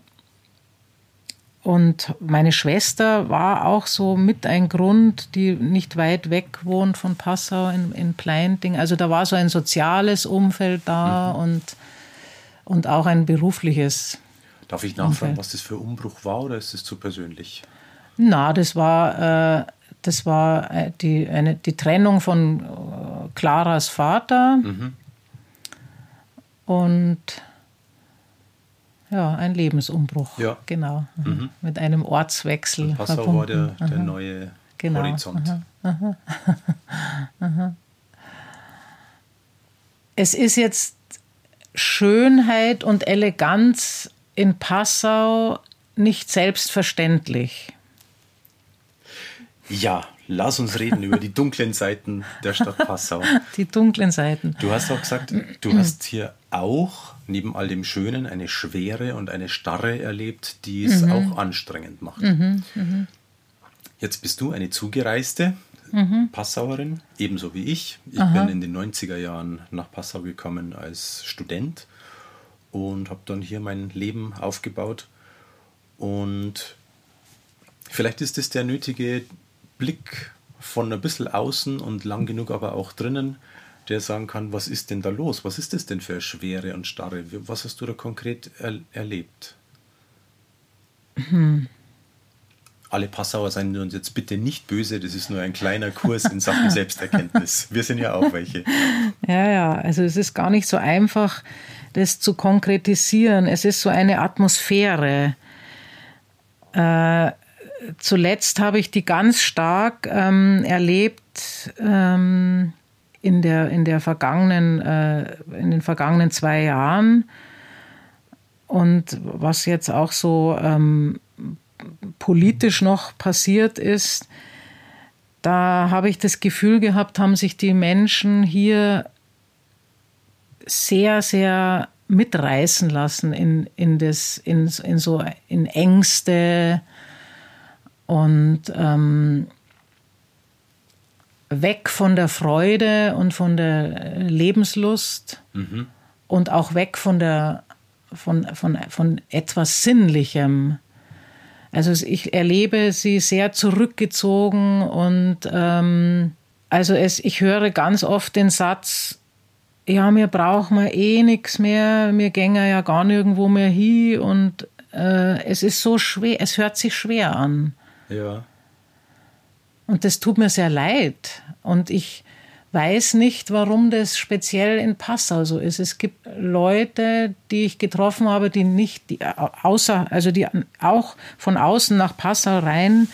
A: und meine Schwester war auch so mit ein Grund, die nicht weit weg wohnt von Passau in, in Pleinting. Also da war so ein soziales Umfeld da mhm. und, und auch ein berufliches.
C: Darf ich nachfragen, Umfeld. was das für Umbruch war oder ist es zu persönlich?
A: Na, das war, äh, das war äh, die, eine, die Trennung von äh, Claras Vater mhm. und ja, ein Lebensumbruch. Ja. Genau. Mhm. Mit einem Ortswechsel. Und
C: Passau verbunden. war der, der neue genau. Horizont. Aha.
A: Aha. Es ist jetzt Schönheit und Eleganz in Passau nicht selbstverständlich.
C: Ja, lass uns reden über die dunklen Seiten der Stadt Passau.
A: Die dunklen Seiten.
C: Du hast auch gesagt, du hast hier auch neben all dem Schönen eine Schwere und eine Starre erlebt, die es mhm. auch anstrengend macht. Mhm, mh. Jetzt bist du eine Zugereiste, mhm. Passauerin, ebenso wie ich. Ich Aha. bin in den 90er Jahren nach Passau gekommen als Student und habe dann hier mein Leben aufgebaut. Und vielleicht ist es der nötige Blick von ein bisschen außen und lang genug aber auch drinnen, der sagen kann, was ist denn da los? Was ist das denn für Schwere und Starre? Was hast du da konkret er erlebt? Hm alle Passauer seien uns jetzt bitte nicht böse, das ist nur ein kleiner Kurs in Sachen Selbsterkenntnis. Wir sind ja auch welche.
A: Ja, ja, also es ist gar nicht so einfach, das zu konkretisieren. Es ist so eine Atmosphäre. Äh, zuletzt habe ich die ganz stark ähm, erlebt ähm, in, der, in, der vergangenen, äh, in den vergangenen zwei Jahren. Und was jetzt auch so ähm, politisch noch passiert ist, da habe ich das Gefühl gehabt, haben sich die Menschen hier sehr, sehr mitreißen lassen in, in, das, in, in so in Ängste und ähm, weg von der Freude und von der Lebenslust mhm. und auch weg von der von, von, von etwas Sinnlichem. Also ich erlebe sie sehr zurückgezogen und ähm, also es, ich höre ganz oft den Satz, ja, mir brauchen wir eh nichts mehr, mir gänge ja gar nirgendwo mehr hin und äh, es ist so schwer, es hört sich schwer an.
C: Ja.
A: Und das tut mir sehr leid. Und ich, weiß nicht, warum das speziell in Passau so ist. Es gibt Leute, die ich getroffen habe, die nicht, die außer, also die auch von außen nach Passau rein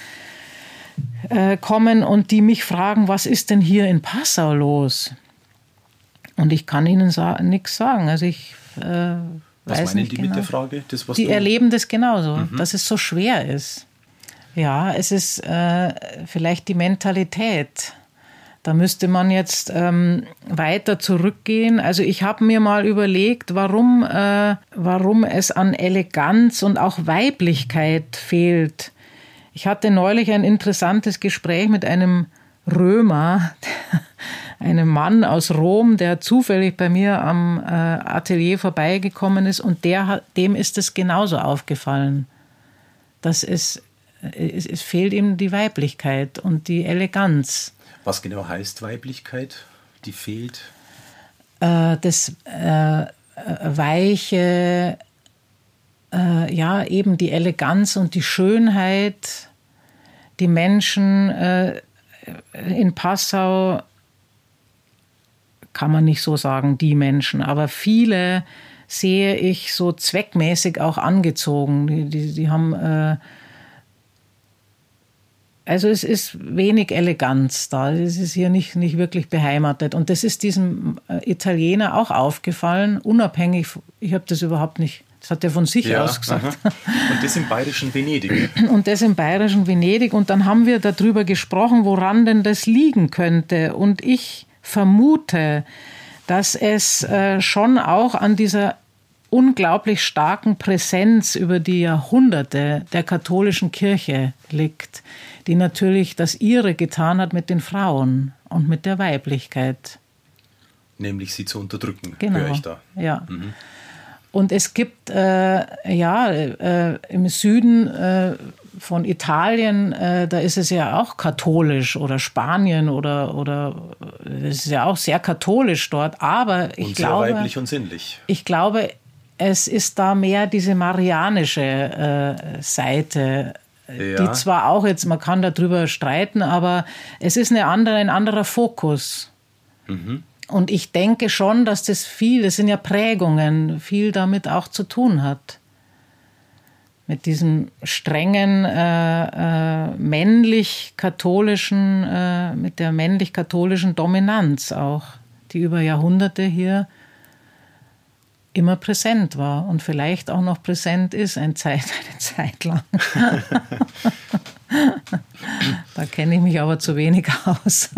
A: äh, kommen und die mich fragen, was ist denn hier in Passau los? Und ich kann ihnen sa nichts sagen. Also ich äh, was weiß meinen nicht
C: die
A: genau.
C: mit der Frage? Das,
A: die erleben das genauso, mhm. dass es so schwer ist. Ja, es ist äh, vielleicht die Mentalität da müsste man jetzt ähm, weiter zurückgehen. Also ich habe mir mal überlegt, warum, äh, warum es an Eleganz und auch Weiblichkeit fehlt. Ich hatte neulich ein interessantes Gespräch mit einem Römer, einem Mann aus Rom, der zufällig bei mir am äh, Atelier vorbeigekommen ist und der, dem ist es genauso aufgefallen. Das ist, es, es fehlt ihm die Weiblichkeit und die Eleganz.
C: Was genau heißt Weiblichkeit, die fehlt?
A: Äh, das äh, weiche, äh, ja, eben die Eleganz und die Schönheit, die Menschen äh, in Passau, kann man nicht so sagen, die Menschen, aber viele sehe ich so zweckmäßig auch angezogen. Die, die, die haben äh, also es ist wenig Eleganz da. Es ist hier nicht, nicht wirklich beheimatet. Und das ist diesem äh, Italiener auch aufgefallen, unabhängig. Ich habe das überhaupt nicht. Das hat er von sich ja, aus gesagt.
C: Aha. Und das im bayerischen Venedig.
A: Und das im bayerischen Venedig. Und dann haben wir darüber gesprochen, woran denn das liegen könnte. Und ich vermute, dass es äh, schon auch an dieser unglaublich starken Präsenz über die Jahrhunderte der katholischen Kirche liegt die natürlich das ihre getan hat mit den Frauen und mit der Weiblichkeit.
C: Nämlich sie zu unterdrücken,
A: genau. höre ich da. Ja. Mhm. Und es gibt äh, ja äh, im Süden äh, von Italien, äh, da ist es ja auch katholisch oder Spanien oder oder es ist ja auch sehr katholisch dort. Aber ich
C: und
A: glaube,
C: sehr weiblich und sinnlich.
A: Ich glaube, es ist da mehr diese marianische äh, Seite ja. die zwar auch jetzt, man kann darüber streiten, aber es ist eine andere, ein anderer Fokus. Mhm. Und ich denke schon, dass das viel, das sind ja Prägungen, viel damit auch zu tun hat. Mit diesem strengen äh, äh, männlich-katholischen, äh, mit der männlich-katholischen Dominanz auch, die über Jahrhunderte hier immer präsent war und vielleicht auch noch präsent ist eine Zeit, eine Zeit lang. da kenne ich mich aber zu wenig aus.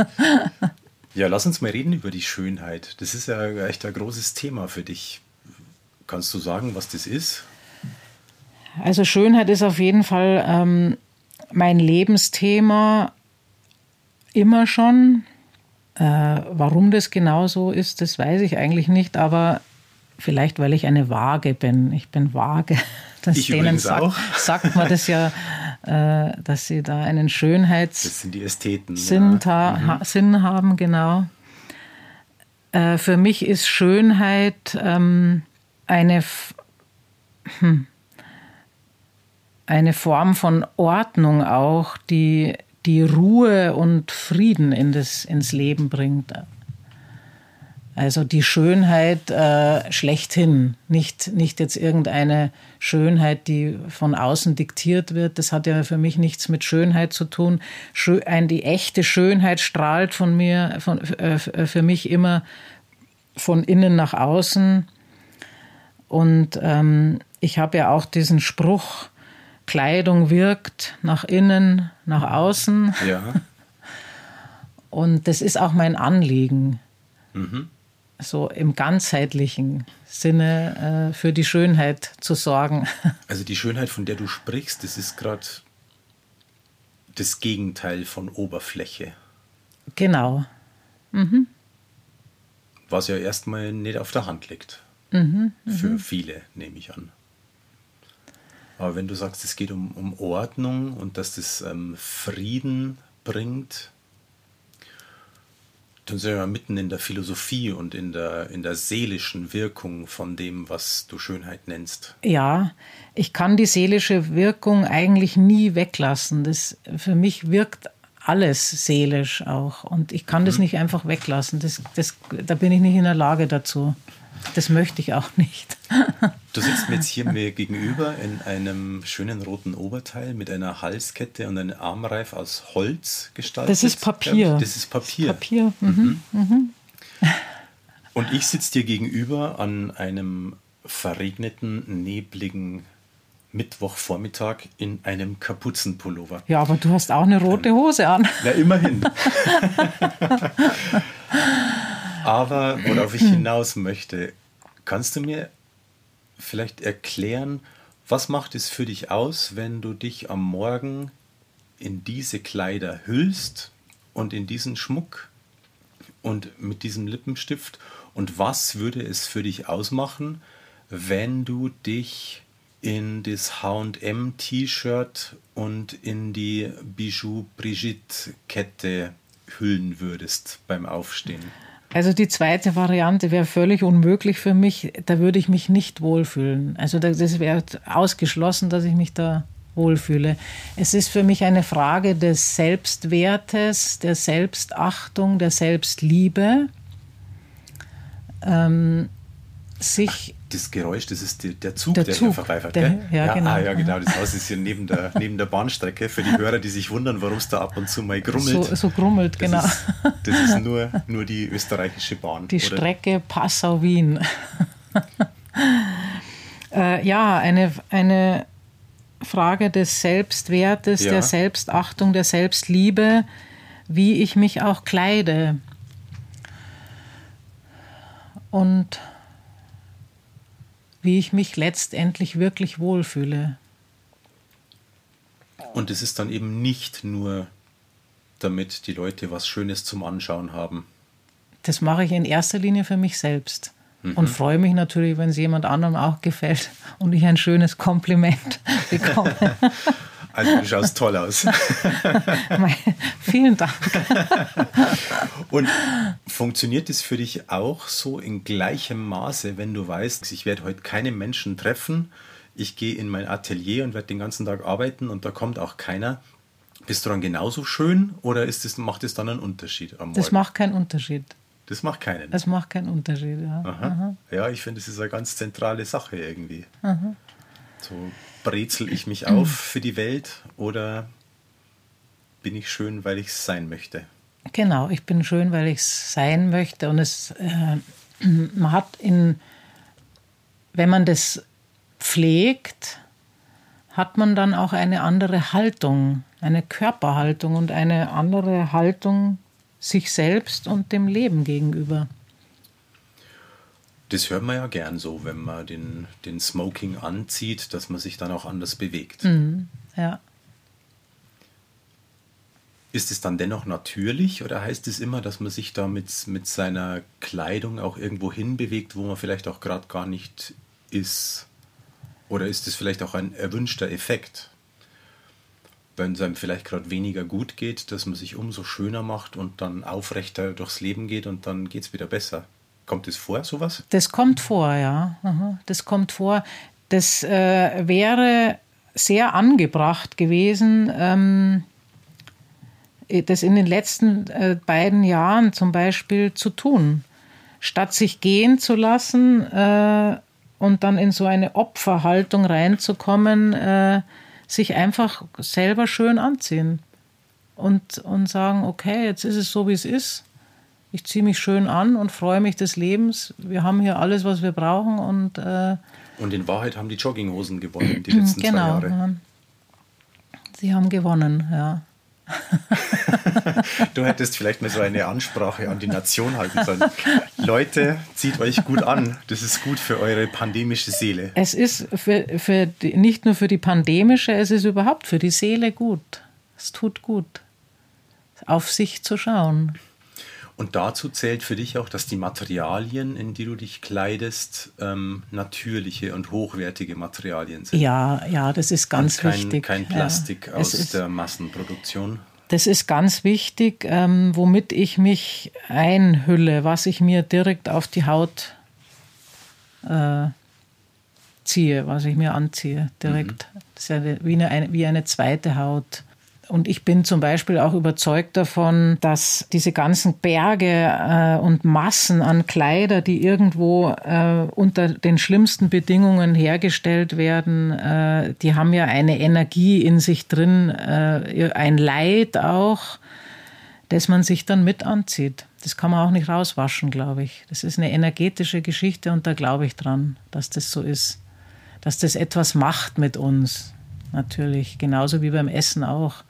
C: ja, lass uns mal reden über die Schönheit. Das ist ja echt ein großes Thema für dich. Kannst du sagen, was das ist?
A: Also Schönheit ist auf jeden Fall ähm, mein Lebensthema immer schon. Äh, warum das genau so ist, das weiß ich eigentlich nicht, aber Vielleicht, weil ich eine Waage bin. Ich bin vage.
C: Das ich denen sagt, auch.
A: sagt man das ja, äh, dass sie da einen Schönheits
C: das sind die Ästheten,
A: Sinn, ja. mhm. ha Sinn haben, genau. Äh, für mich ist Schönheit ähm, eine, hm, eine Form von Ordnung auch, die die Ruhe und Frieden in das, ins Leben bringt. Also die Schönheit äh, schlechthin, nicht, nicht jetzt irgendeine Schönheit, die von außen diktiert wird. Das hat ja für mich nichts mit Schönheit zu tun. Schö ein, die echte Schönheit strahlt von mir, von, äh, für mich immer von innen nach außen. Und ähm, ich habe ja auch diesen Spruch, Kleidung wirkt nach innen, nach außen.
C: Ja.
A: Und das ist auch mein Anliegen. Mhm so im ganzheitlichen Sinne äh, für die Schönheit zu sorgen.
C: Also die Schönheit, von der du sprichst, das ist gerade das Gegenteil von Oberfläche.
A: Genau. Mhm.
C: Was ja erstmal nicht auf der Hand liegt. Mhm, mhm, für viele, nehme ich an. Aber wenn du sagst, es geht um, um Ordnung und dass das ähm, Frieden bringt, dann sind wir mitten in der Philosophie und in der, in der seelischen Wirkung von dem, was du Schönheit nennst.
A: Ja, ich kann die seelische Wirkung eigentlich nie weglassen. Das, für mich wirkt alles seelisch auch. Und ich kann das mhm. nicht einfach weglassen. Das, das, da bin ich nicht in der Lage dazu. Das möchte ich auch nicht.
C: Du sitzt mir jetzt hier mir gegenüber in einem schönen roten Oberteil mit einer Halskette und einem Armreif aus Holz gestaltet.
A: Das ist Papier.
C: Das ist Papier.
A: Das ist Papier. Mhm. Mhm. mhm.
C: Und ich sitze dir gegenüber an einem verregneten, nebligen Mittwochvormittag in einem Kapuzenpullover.
A: Ja, aber du hast auch eine rote Hose an.
C: Na, immerhin. Aber worauf ich hinaus möchte, kannst du mir vielleicht erklären, was macht es für dich aus, wenn du dich am Morgen in diese Kleider hüllst und in diesen Schmuck und mit diesem Lippenstift? Und was würde es für dich ausmachen, wenn du dich in das HM-T-Shirt und in die Bijou Brigitte-Kette hüllen würdest beim Aufstehen?
A: Also die zweite Variante wäre völlig unmöglich für mich. Da würde ich mich nicht wohlfühlen. Also das wäre ausgeschlossen, dass ich mich da wohlfühle. Es ist für mich eine Frage des Selbstwertes, der Selbstachtung, der Selbstliebe. Ähm, sich
C: das Geräusch, das ist die, der Zug, der, der Zug, hier vorbeifährt. Der,
A: ja, ja, genau. Ah,
C: ja, genau. Das Haus ist hier neben der, neben der Bahnstrecke. Für die Hörer, die sich wundern, warum es da ab und zu mal grummelt.
A: So, so grummelt,
C: das
A: genau.
C: Ist, das ist nur, nur die österreichische Bahn.
A: Die oder? Strecke Passau-Wien. äh, ja, eine, eine Frage des Selbstwertes, ja. der Selbstachtung, der Selbstliebe, wie ich mich auch kleide. Und wie ich mich letztendlich wirklich wohlfühle.
C: Und es ist dann eben nicht nur, damit die Leute was Schönes zum Anschauen haben.
A: Das mache ich in erster Linie für mich selbst. Mhm. Und freue mich natürlich, wenn es jemand anderem auch gefällt und ich ein schönes Kompliment bekomme.
C: Also du schaust toll aus.
A: Vielen Dank.
C: Und funktioniert es für dich auch so in gleichem Maße, wenn du weißt, ich werde heute keine Menschen treffen, ich gehe in mein Atelier und werde den ganzen Tag arbeiten und da kommt auch keiner. Bist du dann genauso schön oder ist das, macht es dann einen Unterschied
A: am Morgen? Das macht keinen Unterschied.
C: Das macht keinen.
A: Das macht keinen Unterschied, ja.
C: Aha. Aha. Ja, ich finde, das ist eine ganz zentrale Sache irgendwie. Aha. So brezel ich mich auf für die Welt oder bin ich schön, weil ich es sein möchte?
A: Genau, ich bin schön, weil ich es sein möchte. Und es, äh, man hat in, wenn man das pflegt, hat man dann auch eine andere Haltung, eine Körperhaltung und eine andere Haltung sich selbst und dem Leben gegenüber.
C: Das hört man ja gern so, wenn man den, den Smoking anzieht, dass man sich dann auch anders bewegt.
A: Mhm, ja.
C: Ist es dann dennoch natürlich oder heißt es immer, dass man sich da mit, mit seiner Kleidung auch irgendwo hinbewegt, wo man vielleicht auch gerade gar nicht ist? Oder ist es vielleicht auch ein erwünschter Effekt? Wenn es einem vielleicht gerade weniger gut geht, dass man sich umso schöner macht und dann aufrechter durchs Leben geht und dann geht es wieder besser. Kommt das vor, sowas?
A: Das kommt vor, ja. Das kommt vor. Das äh, wäre sehr angebracht gewesen, ähm, das in den letzten äh, beiden Jahren zum Beispiel zu tun. Statt sich gehen zu lassen äh, und dann in so eine Opferhaltung reinzukommen, äh, sich einfach selber schön anziehen und, und sagen, okay, jetzt ist es so, wie es ist. Ich ziehe mich schön an und freue mich des Lebens. Wir haben hier alles, was wir brauchen. Und, äh,
C: und in Wahrheit haben die Jogginghosen gewonnen die letzten genau, zwei Jahre. Ja.
A: Sie haben gewonnen, ja.
C: du hättest vielleicht mal so eine Ansprache an die Nation halten sollen. Leute, zieht euch gut an. Das ist gut für eure pandemische Seele.
A: Es ist für, für die, nicht nur für die pandemische, es ist überhaupt für die Seele gut. Es tut gut, auf sich zu schauen.
C: Und dazu zählt für dich auch, dass die Materialien, in die du dich kleidest, ähm, natürliche und hochwertige Materialien sind.
A: Ja, ja, das ist ganz
C: kein,
A: wichtig.
C: Kein Plastik ja, aus ist, der Massenproduktion.
A: Das ist ganz wichtig, ähm, womit ich mich einhülle, was ich mir direkt auf die Haut äh, ziehe, was ich mir anziehe, direkt. Mhm. Das ist ja wie eine, wie eine zweite Haut. Und ich bin zum Beispiel auch überzeugt davon, dass diese ganzen Berge äh, und Massen an Kleider, die irgendwo äh, unter den schlimmsten Bedingungen hergestellt werden, äh, die haben ja eine Energie in sich drin, äh, ein Leid auch, das man sich dann mit anzieht. Das kann man auch nicht rauswaschen, glaube ich. Das ist eine energetische Geschichte und da glaube ich dran, dass das so ist. Dass das etwas macht mit uns, natürlich. Genauso wie beim Essen auch.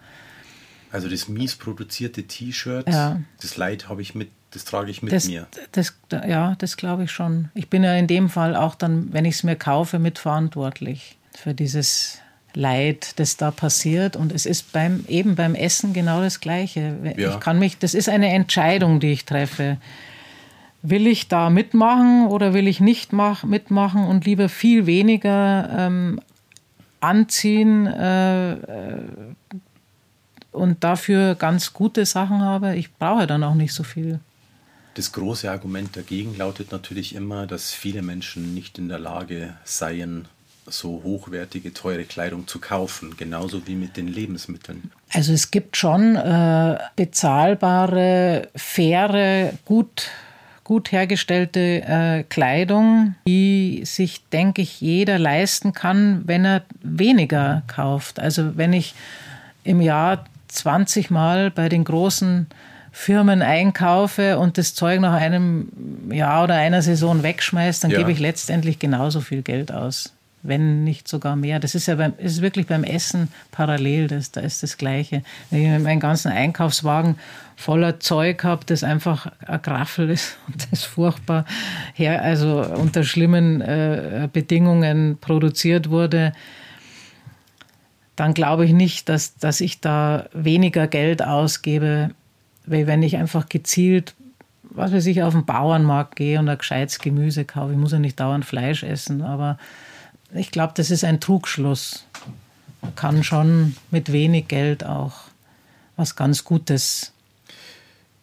C: Also das mies produzierte T-Shirt, ja. das Leid habe ich mit, das trage ich mit
A: das,
C: mir.
A: Das, ja, das glaube ich schon. Ich bin ja in dem Fall auch dann, wenn ich es mir kaufe, mitverantwortlich für dieses Leid, das da passiert. Und es ist beim, eben beim Essen genau das Gleiche. Ja. Ich kann mich, das ist eine Entscheidung, die ich treffe. Will ich da mitmachen oder will ich nicht mach, mitmachen und lieber viel weniger ähm, anziehen, äh, äh und dafür ganz gute Sachen habe, ich brauche dann auch nicht so viel.
C: Das große Argument dagegen lautet natürlich immer, dass viele Menschen nicht in der Lage seien, so hochwertige, teure Kleidung zu kaufen, genauso wie mit den Lebensmitteln.
A: Also es gibt schon äh, bezahlbare, faire, gut, gut hergestellte äh, Kleidung, die sich, denke ich, jeder leisten kann, wenn er weniger kauft. Also wenn ich im Jahr 20 Mal bei den großen Firmen einkaufe und das Zeug nach einem Jahr oder einer Saison wegschmeißt, dann ja. gebe ich letztendlich genauso viel Geld aus. Wenn nicht sogar mehr. Das ist ja beim, ist wirklich beim Essen parallel, das, da ist das Gleiche. Wenn ich meinen ganzen Einkaufswagen voller Zeug habe, das einfach ein Graffel ist und das furchtbar her, also unter schlimmen äh, Bedingungen produziert wurde, dann glaube ich nicht, dass, dass ich da weniger Geld ausgebe, weil wenn ich einfach gezielt, was weiß ich, auf den Bauernmarkt gehe und ein gescheites Gemüse kaufe. Ich muss ja nicht dauernd Fleisch essen, aber ich glaube, das ist ein Trugschluss. Man kann schon mit wenig Geld auch was ganz Gutes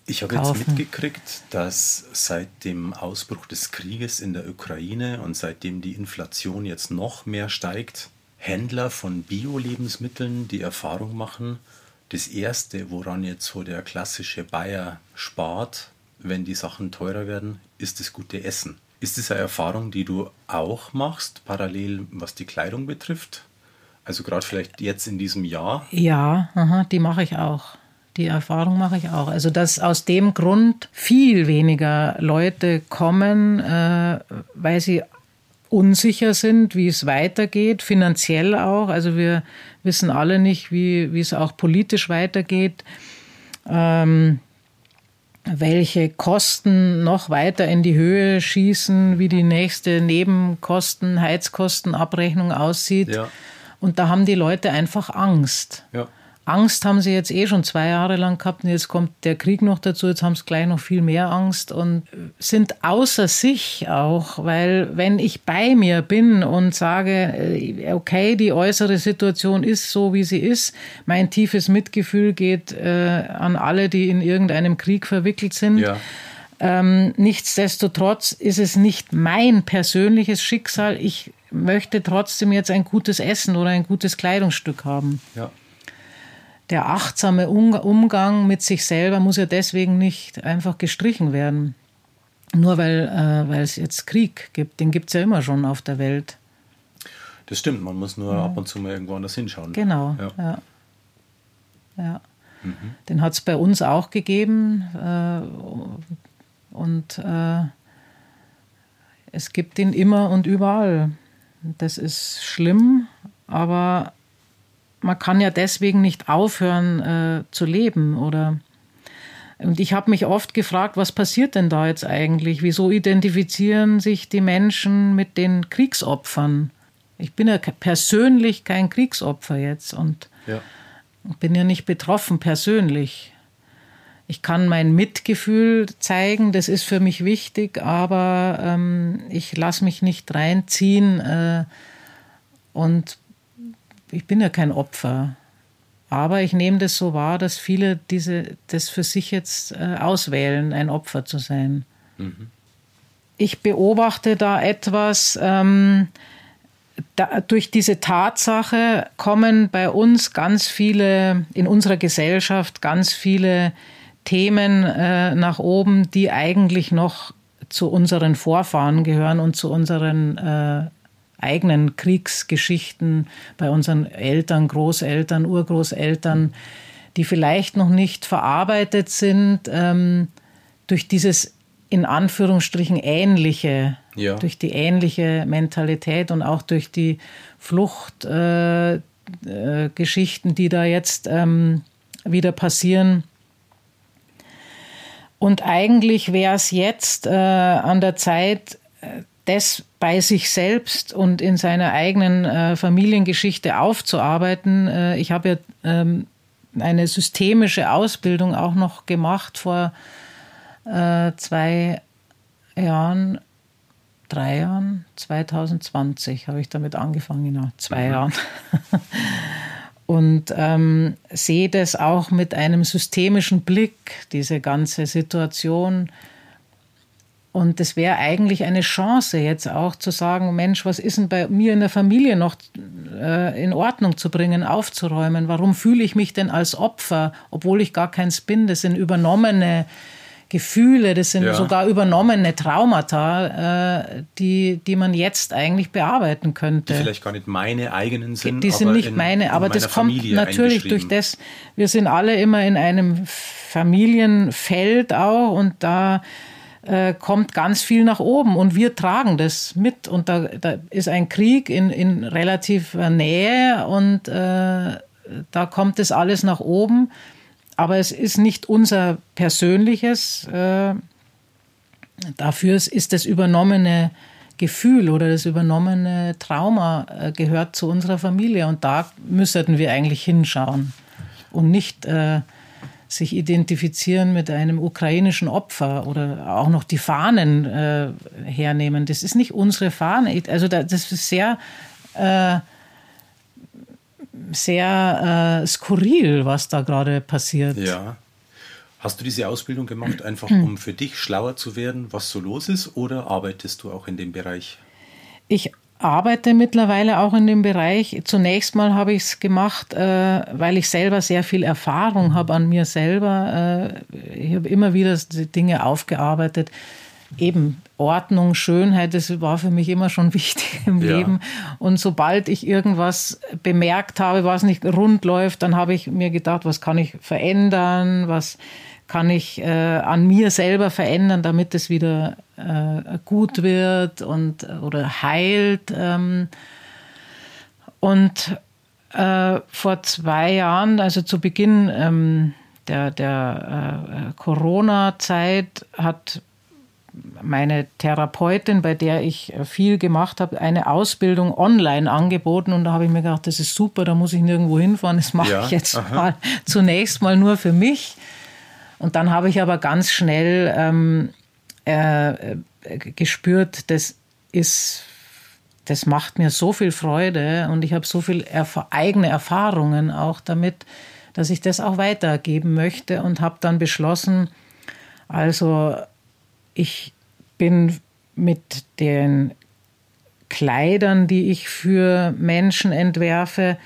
C: Ich habe jetzt mitgekriegt, dass seit dem Ausbruch des Krieges in der Ukraine und seitdem die Inflation jetzt noch mehr steigt, Händler von Bio-Lebensmitteln die Erfahrung machen, das Erste, woran jetzt so der klassische Bayer spart, wenn die Sachen teurer werden, ist das gute Essen. Ist das eine Erfahrung, die du auch machst, parallel was die Kleidung betrifft? Also gerade vielleicht jetzt in diesem Jahr?
A: Ja, aha, die mache ich auch. Die Erfahrung mache ich auch. Also, dass aus dem Grund viel weniger Leute kommen, äh, weil sie unsicher sind, wie es weitergeht, finanziell auch. Also wir wissen alle nicht, wie, wie es auch politisch weitergeht, ähm, welche Kosten noch weiter in die Höhe schießen, wie die nächste Nebenkosten, Heizkostenabrechnung aussieht. Ja. Und da haben die Leute einfach Angst. Ja. Angst haben sie jetzt eh schon zwei Jahre lang gehabt und jetzt kommt der Krieg noch dazu, jetzt haben sie gleich noch viel mehr Angst und sind außer sich auch, weil wenn ich bei mir bin und sage, äh, okay, die äußere Situation ist so, wie sie ist, mein tiefes Mitgefühl geht äh, an alle, die in irgendeinem Krieg verwickelt sind. Ja. Ähm, nichtsdestotrotz ist es nicht mein persönliches Schicksal. Ich möchte trotzdem jetzt ein gutes Essen oder ein gutes Kleidungsstück haben. Ja der achtsame Umgang mit sich selber muss ja deswegen nicht einfach gestrichen werden. Nur weil, äh, weil es jetzt Krieg gibt, den gibt es ja immer schon auf der Welt.
C: Das stimmt, man muss nur ja. ab und zu mal irgendwo anders hinschauen.
A: Genau, ja. ja. ja. Mhm. Den hat es bei uns auch gegeben. Äh, und äh, es gibt ihn immer und überall. Das ist schlimm, aber man kann ja deswegen nicht aufhören äh, zu leben oder und ich habe mich oft gefragt, was passiert denn da jetzt eigentlich? Wieso identifizieren sich die Menschen mit den Kriegsopfern? Ich bin ja persönlich kein Kriegsopfer jetzt und ja. bin ja nicht betroffen persönlich. Ich kann mein Mitgefühl zeigen, das ist für mich wichtig, aber ähm, ich lasse mich nicht reinziehen äh, und ich bin ja kein Opfer. Aber ich nehme das so wahr, dass viele diese, das für sich jetzt äh, auswählen, ein Opfer zu sein. Mhm. Ich beobachte da etwas, ähm, da, durch diese Tatsache kommen bei uns ganz viele, in unserer Gesellschaft ganz viele Themen äh, nach oben, die eigentlich noch zu unseren Vorfahren gehören und zu unseren äh, eigenen Kriegsgeschichten bei unseren Eltern, Großeltern, Urgroßeltern, die vielleicht noch nicht verarbeitet sind ähm, durch dieses in Anführungsstrichen ähnliche, ja. durch die ähnliche Mentalität und auch durch die Fluchtgeschichten, äh, äh, die da jetzt ähm, wieder passieren. Und eigentlich wäre es jetzt äh, an der Zeit, äh, das bei sich selbst und in seiner eigenen äh, Familiengeschichte aufzuarbeiten. Äh, ich habe ja ähm, eine systemische Ausbildung auch noch gemacht vor äh, zwei Jahren, drei Jahren, 2020 habe ich damit angefangen, genau, zwei mhm. Jahren. und ähm, sehe das auch mit einem systemischen Blick, diese ganze Situation und das wäre eigentlich eine Chance, jetzt auch zu sagen, Mensch, was ist denn bei mir in der Familie noch äh, in Ordnung zu bringen, aufzuräumen? Warum fühle ich mich denn als Opfer, obwohl ich gar keins bin? Das sind übernommene Gefühle, das sind ja. sogar übernommene Traumata, äh, die, die man jetzt eigentlich bearbeiten könnte.
C: Die vielleicht gar nicht meine eigenen sind.
A: Die sind nicht in, meine, aber das kommt Familie natürlich durch das, wir sind alle immer in einem Familienfeld auch und da äh, kommt ganz viel nach oben und wir tragen das mit. Und da, da ist ein Krieg in, in relativer Nähe und äh, da kommt das alles nach oben. Aber es ist nicht unser persönliches. Äh, dafür ist das übernommene Gefühl oder das übernommene Trauma äh, gehört zu unserer Familie. Und da müssten wir eigentlich hinschauen und nicht äh, sich identifizieren mit einem ukrainischen Opfer oder auch noch die Fahnen äh, hernehmen. Das ist nicht unsere Fahne. Also das ist sehr, äh, sehr äh, skurril, was da gerade passiert.
C: Ja. Hast du diese Ausbildung gemacht, einfach um für dich schlauer zu werden, was so los ist, oder arbeitest du auch in dem Bereich?
A: Ich arbeite mittlerweile auch in dem Bereich. Zunächst mal habe ich es gemacht, äh, weil ich selber sehr viel Erfahrung habe an mir selber. Äh, ich habe immer wieder Dinge aufgearbeitet. Eben Ordnung, Schönheit, das war für mich immer schon wichtig im ja. Leben. Und sobald ich irgendwas bemerkt habe, was nicht rund läuft, dann habe ich mir gedacht, was kann ich verändern, was kann ich äh, an mir selber verändern, damit es wieder äh, gut wird und oder heilt. Ähm. Und äh, vor zwei Jahren, also zu Beginn ähm, der, der äh, Corona-Zeit, hat meine Therapeutin, bei der ich viel gemacht habe, eine Ausbildung online angeboten. Und da habe ich mir gedacht, das ist super, da muss ich nirgendwo hinfahren. Das mache ja, ich jetzt aha. mal zunächst mal nur für mich. Und dann habe ich aber ganz schnell ähm, äh, gespürt, das ist, das macht mir so viel Freude und ich habe so viel erf eigene Erfahrungen auch damit, dass ich das auch weitergeben möchte und habe dann beschlossen, also ich bin mit den Kleidern, die ich für Menschen entwerfe,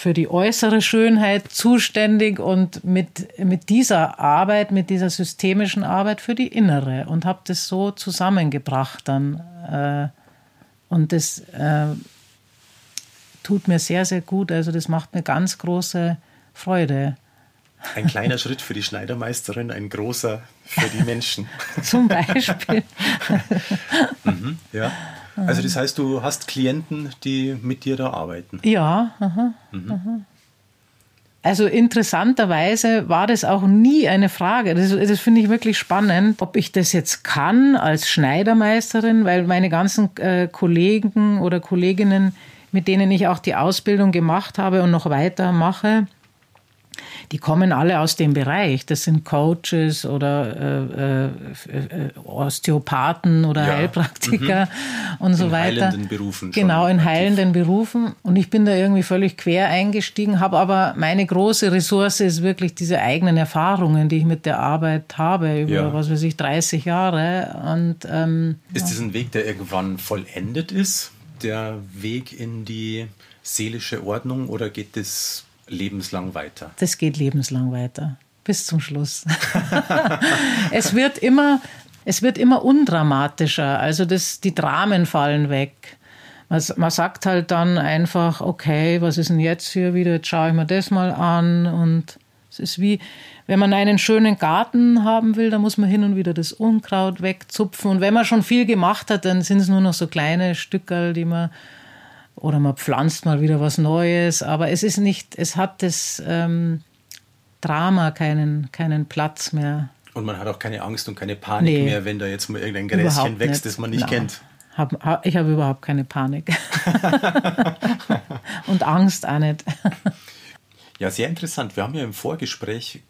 A: für die äußere Schönheit zuständig und mit, mit dieser Arbeit, mit dieser systemischen Arbeit für die innere und habe das so zusammengebracht dann. Äh, und das äh, tut mir sehr, sehr gut. Also das macht mir ganz große Freude.
C: Ein kleiner Schritt für die Schneidermeisterin, ein großer für die Menschen.
A: Zum Beispiel.
C: mhm, ja. Also das heißt, du hast Klienten, die mit dir da arbeiten?
A: Ja. Aha, mhm. aha. Also interessanterweise war das auch nie eine Frage. Das, das finde ich wirklich spannend, ob ich das jetzt kann als Schneidermeisterin, weil meine ganzen äh, Kollegen oder Kolleginnen, mit denen ich auch die Ausbildung gemacht habe und noch weiter mache, die kommen alle aus dem Bereich. Das sind Coaches oder äh, äh, Osteopathen oder ja. Heilpraktiker mhm. und so in weiter. In heilenden Berufen. Genau, in heilenden Berufen. Und ich bin da irgendwie völlig quer eingestiegen, habe aber meine große Ressource ist wirklich diese eigenen Erfahrungen, die ich mit der Arbeit habe, über, ja. was weiß ich, 30 Jahre. Und, ähm,
C: ist das ein Weg, der irgendwann vollendet ist? Der Weg in die seelische Ordnung oder geht das lebenslang weiter?
A: Das geht lebenslang weiter. Bis zum Schluss. es wird immer, es wird immer undramatischer. Also das, die Dramen fallen weg. Man, man sagt halt dann einfach, okay, was ist denn jetzt hier wieder? Jetzt schaue ich mir das mal an. Und es ist wie, wenn man einen schönen Garten haben will, dann muss man hin und wieder das Unkraut wegzupfen. Und wenn man schon viel gemacht hat, dann sind es nur noch so kleine Stückel, die man oder man pflanzt mal wieder was Neues, aber es ist nicht, es hat das ähm, Drama keinen, keinen Platz mehr.
C: Und man hat auch keine Angst und keine Panik nee, mehr, wenn da jetzt mal irgendein Gräschen wächst, das man nicht Nein. kennt.
A: Hab, ich habe überhaupt keine Panik. und Angst auch nicht.
C: ja, sehr interessant. Wir haben ja im Vorgespräch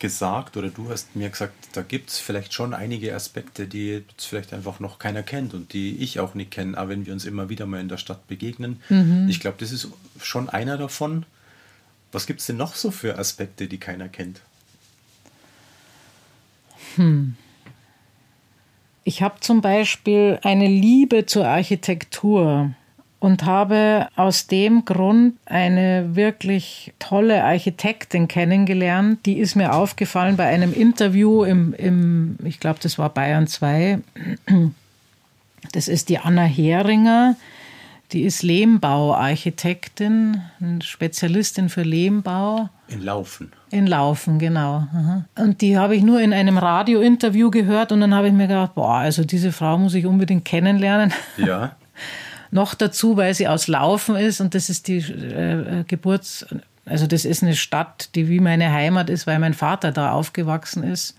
C: gesagt oder du hast mir gesagt, da gibt es vielleicht schon einige Aspekte, die jetzt vielleicht einfach noch keiner kennt und die ich auch nicht kenne, aber wenn wir uns immer wieder mal in der Stadt begegnen. Mhm. Ich glaube, das ist schon einer davon. Was gibt es denn noch so für Aspekte, die keiner kennt?
A: Hm. Ich habe zum Beispiel eine Liebe zur Architektur und habe aus dem Grund eine wirklich tolle Architektin kennengelernt. Die ist mir aufgefallen bei einem Interview im, im ich glaube, das war Bayern 2. Das ist die Anna Heringer. Die ist Lehmbauarchitektin, Spezialistin für Lehmbau.
C: In Laufen.
A: In Laufen, genau. Und die habe ich nur in einem Radiointerview gehört und dann habe ich mir gedacht, boah, also diese Frau muss ich unbedingt kennenlernen.
C: Ja.
A: Noch dazu, weil sie aus Laufen ist und das ist die äh, Geburts-, also das ist eine Stadt, die wie meine Heimat ist, weil mein Vater da aufgewachsen ist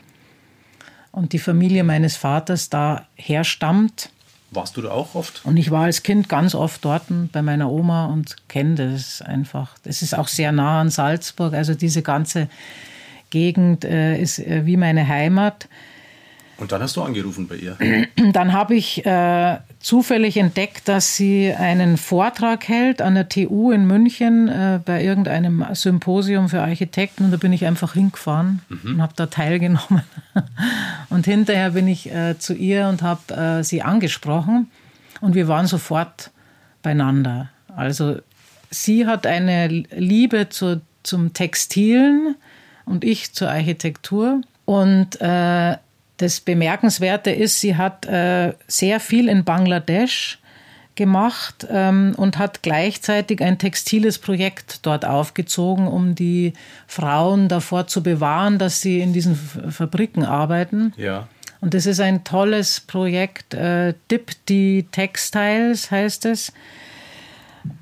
A: und die Familie meines Vaters da herstammt.
C: Warst du da auch oft?
A: Und ich war als Kind ganz oft dort bei meiner Oma und kenne das einfach. Das ist auch sehr nah an Salzburg. Also diese ganze Gegend äh, ist äh, wie meine Heimat.
C: Und dann hast du angerufen bei ihr.
A: Dann habe ich äh, zufällig entdeckt, dass sie einen Vortrag hält an der TU in München äh, bei irgendeinem Symposium für Architekten. Und da bin ich einfach hingefahren mhm. und habe da teilgenommen. und hinterher bin ich äh, zu ihr und habe äh, sie angesprochen. Und wir waren sofort beieinander. Also sie hat eine Liebe zu, zum Textilen und ich zur Architektur. Und äh, das Bemerkenswerte ist, sie hat äh, sehr viel in Bangladesch gemacht ähm, und hat gleichzeitig ein textiles Projekt dort aufgezogen, um die Frauen davor zu bewahren, dass sie in diesen Fabriken arbeiten.
C: Ja.
A: Und das ist ein tolles Projekt, äh, Dipti Textiles heißt es.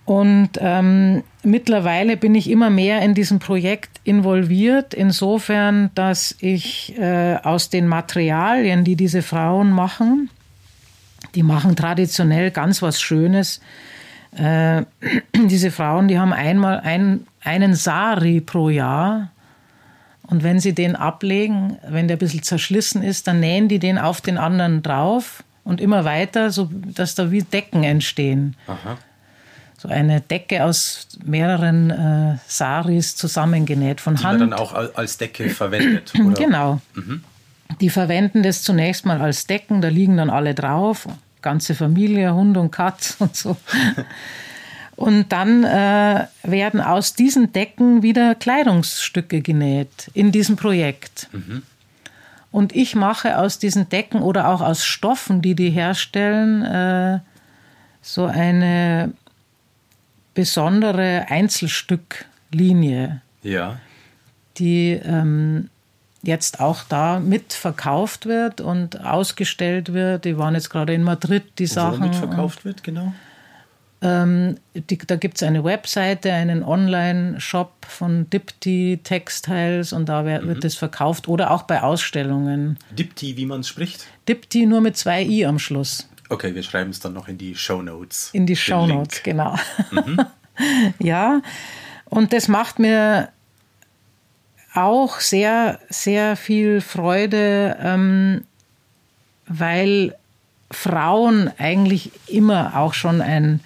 A: Und ähm, mittlerweile bin ich immer mehr in diesem Projekt involviert, insofern, dass ich äh, aus den Materialien, die diese Frauen machen, die machen traditionell ganz was Schönes. Äh, diese Frauen, die haben einmal ein, einen Sari pro Jahr. Und wenn sie den ablegen, wenn der ein bisschen zerschlissen ist, dann nähen die den auf den anderen drauf und immer weiter, so dass da wie Decken entstehen. Aha so eine Decke aus mehreren äh, Saris zusammengenäht von
C: Die
A: Hand.
C: Die dann auch als Decke verwendet.
A: Oder? Genau. Mhm. Die verwenden das zunächst mal als Decken, da liegen dann alle drauf, ganze Familie, Hund und Katz und so. Und dann äh, werden aus diesen Decken wieder Kleidungsstücke genäht in diesem Projekt. Mhm. Und ich mache aus diesen Decken oder auch aus Stoffen, die die herstellen, äh, so eine besondere Einzelstücklinie.
C: Ja.
A: Die ähm, jetzt auch da mitverkauft wird und ausgestellt wird. Die waren jetzt gerade in Madrid, die Wo Sachen.
C: mitverkauft wird, genau?
A: Ähm, die, da gibt es eine Webseite, einen Online-Shop von Dipti Textiles und da wird, mhm. wird das verkauft oder auch bei Ausstellungen.
C: Dipti, wie man es spricht?
A: Dipti nur mit zwei i am Schluss.
C: Okay, wir schreiben es dann noch in die Show Notes.
A: In die Show Notes, genau. Mhm. ja, und das macht mir auch sehr, sehr viel Freude, ähm, weil Frauen eigentlich immer auch schon ein,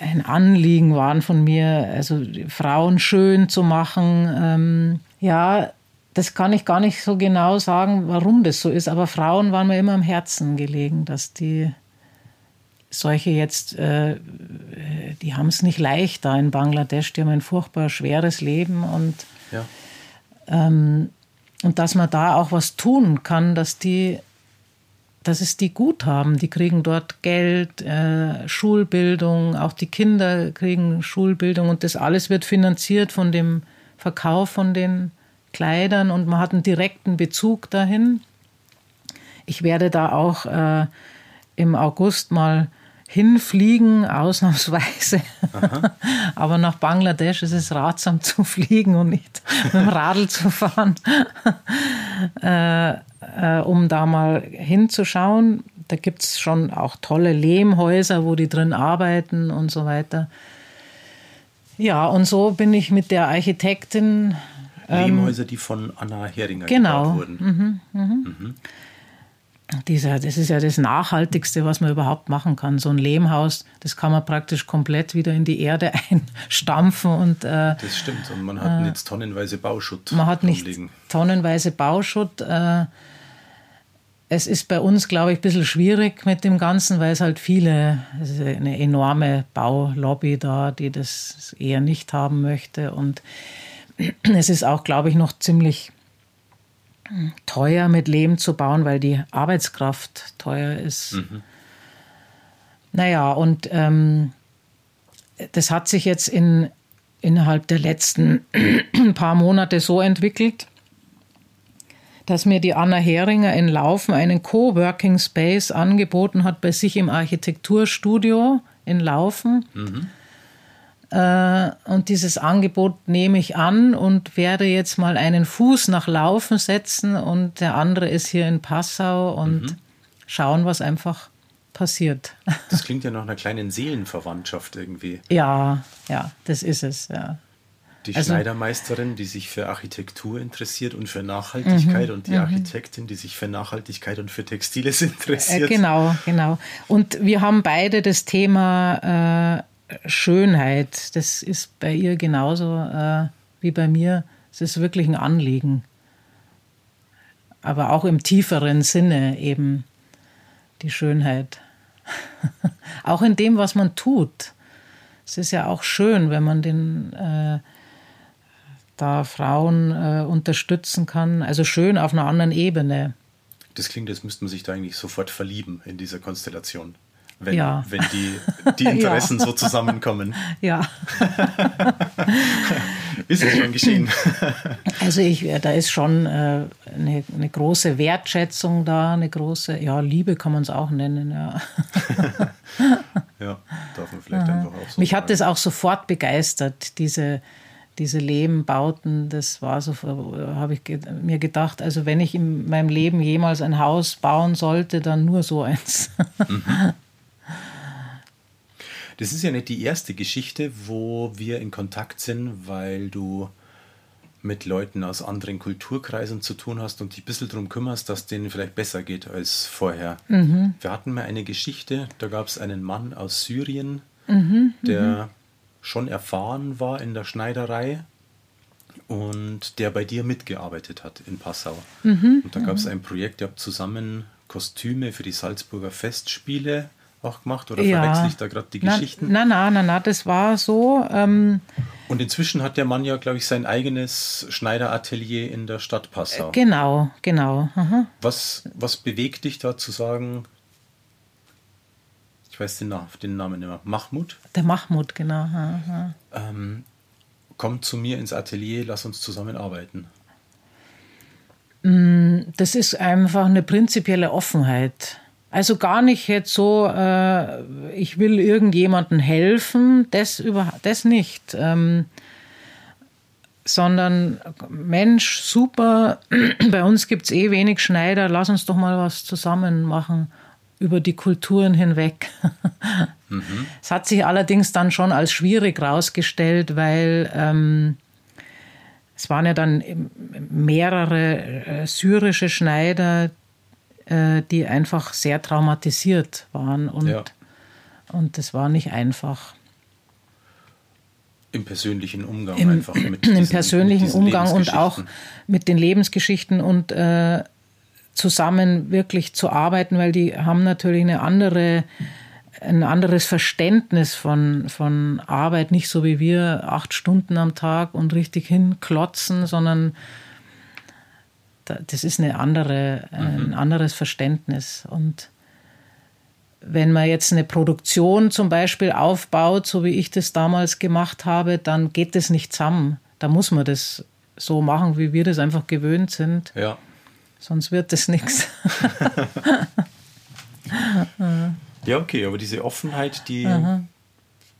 A: ein Anliegen waren von mir, also Frauen schön zu machen. Ähm, ja, das kann ich gar nicht so genau sagen, warum das so ist, aber Frauen waren mir immer am Herzen gelegen, dass die solche jetzt, äh, die haben es nicht leicht da in Bangladesch, die haben ein furchtbar schweres Leben und,
C: ja.
A: ähm, und dass man da auch was tun kann, dass die dass es die gut haben. Die kriegen dort Geld, äh, Schulbildung, auch die Kinder kriegen Schulbildung und das alles wird finanziert von dem Verkauf von den Kleidern und man hat einen direkten Bezug dahin. Ich werde da auch äh, im August mal hinfliegen, ausnahmsweise. Aber nach Bangladesch ist es ratsam zu fliegen und nicht mit dem Radl zu fahren, äh, äh, um da mal hinzuschauen. Da gibt es schon auch tolle Lehmhäuser, wo die drin arbeiten und so weiter. Ja, und so bin ich mit der Architektin
C: Lehmhäuser, ähm, die von Anna Heringer
A: genau.
C: gebaut wurden. Mhm,
A: mhm. Mhm. Dieser, das ist ja das Nachhaltigste, was man überhaupt machen kann. So ein Lehmhaus, das kann man praktisch komplett wieder in die Erde einstampfen. Und, äh,
C: das stimmt. Und man hat äh, nicht tonnenweise Bauschutt.
A: Man hat nicht rumliegen. tonnenweise Bauschutt. Äh, es ist bei uns, glaube ich, ein bisschen schwierig mit dem Ganzen, weil es halt viele, es ist eine enorme Baulobby da, die das eher nicht haben möchte. Und es ist auch, glaube ich, noch ziemlich teuer mit Lehm zu bauen, weil die Arbeitskraft teuer ist. Mhm. Naja, und ähm, das hat sich jetzt in, innerhalb der letzten paar Monate so entwickelt, dass mir die Anna Heringer in Laufen einen Coworking Space angeboten hat bei sich im Architekturstudio in Laufen. Mhm. Äh, und dieses Angebot nehme ich an und werde jetzt mal einen Fuß nach Laufen setzen und der andere ist hier in Passau und mhm. schauen, was einfach passiert.
C: Das klingt ja nach einer kleinen Seelenverwandtschaft irgendwie.
A: Ja, ja, das ist es, ja.
C: Die also, Schneidermeisterin, die sich für Architektur interessiert und für Nachhaltigkeit mhm, und die mhm. Architektin, die sich für Nachhaltigkeit und für Textiles interessiert. Äh,
A: genau, genau. Und wir haben beide das Thema äh, Schönheit. Das ist bei ihr genauso äh, wie bei mir. Es ist wirklich ein Anliegen. Aber auch im tieferen Sinne eben die Schönheit. auch in dem, was man tut. Es ist ja auch schön, wenn man den äh, da Frauen äh, unterstützen kann. Also schön auf einer anderen Ebene.
C: Das klingt, als müsste man sich da eigentlich sofort verlieben in dieser Konstellation. Wenn, ja. wenn die, die Interessen ja. so zusammenkommen.
A: Ja.
C: ist es schon geschehen?
A: Also ich, da ist schon äh, eine, eine, große Wertschätzung da, eine große, ja, Liebe kann man es auch nennen, ja.
C: ja, darf man vielleicht einfach auch so
A: Mich sagen. hat das auch sofort begeistert, diese, diese Lehmbauten, das war so, habe ich mir gedacht, also wenn ich in meinem Leben jemals ein Haus bauen sollte, dann nur so eins. Mhm.
C: Das ist ja nicht die erste Geschichte, wo wir in Kontakt sind, weil du mit Leuten aus anderen Kulturkreisen zu tun hast und dich ein bisschen darum kümmerst, dass denen vielleicht besser geht als vorher. Mhm. Wir hatten mal eine Geschichte, da gab es einen Mann aus Syrien, mhm, der mhm schon erfahren war in der Schneiderei und der bei dir mitgearbeitet hat in Passau. Mhm, und da gab es ein Projekt, ihr habt zusammen Kostüme für die Salzburger Festspiele auch gemacht oder ja. verwechsel ich da gerade die Geschichten?
A: Nein, nein, nein, na, das war so. Ähm,
C: und inzwischen hat der Mann ja, glaube ich, sein eigenes Schneideratelier in der Stadt Passau.
A: Genau, genau.
C: Was, was bewegt dich da zu sagen, ich weiß den, den Namen nicht mehr, Mahmoud?
A: Der Mahmoud, genau.
C: Ähm, komm zu mir ins Atelier, lass uns zusammenarbeiten.
A: Mm, das ist einfach eine prinzipielle Offenheit. Also gar nicht jetzt so, äh, ich will irgendjemandem helfen, das, über, das nicht. Ähm, sondern Mensch, super, bei uns gibt es eh wenig Schneider, lass uns doch mal was zusammen machen über die Kulturen hinweg. Mhm. Es hat sich allerdings dann schon als schwierig herausgestellt, weil ähm, es waren ja dann mehrere äh, syrische Schneider, die einfach sehr traumatisiert waren und, ja. und das war nicht einfach.
C: Im persönlichen Umgang
A: Im,
C: einfach.
A: Mit diesen, Im persönlichen Umgang und auch mit den Lebensgeschichten und äh, zusammen wirklich zu arbeiten, weil die haben natürlich eine andere, ein anderes Verständnis von, von Arbeit, nicht so wie wir acht Stunden am Tag und richtig hinklotzen, sondern das ist eine andere, ein mhm. anderes Verständnis. Und wenn man jetzt eine Produktion zum Beispiel aufbaut, so wie ich das damals gemacht habe, dann geht das nicht zusammen. Da muss man das so machen, wie wir das einfach gewöhnt sind.
C: Ja.
A: Sonst wird es nichts.
C: Ja, okay, aber diese Offenheit, die,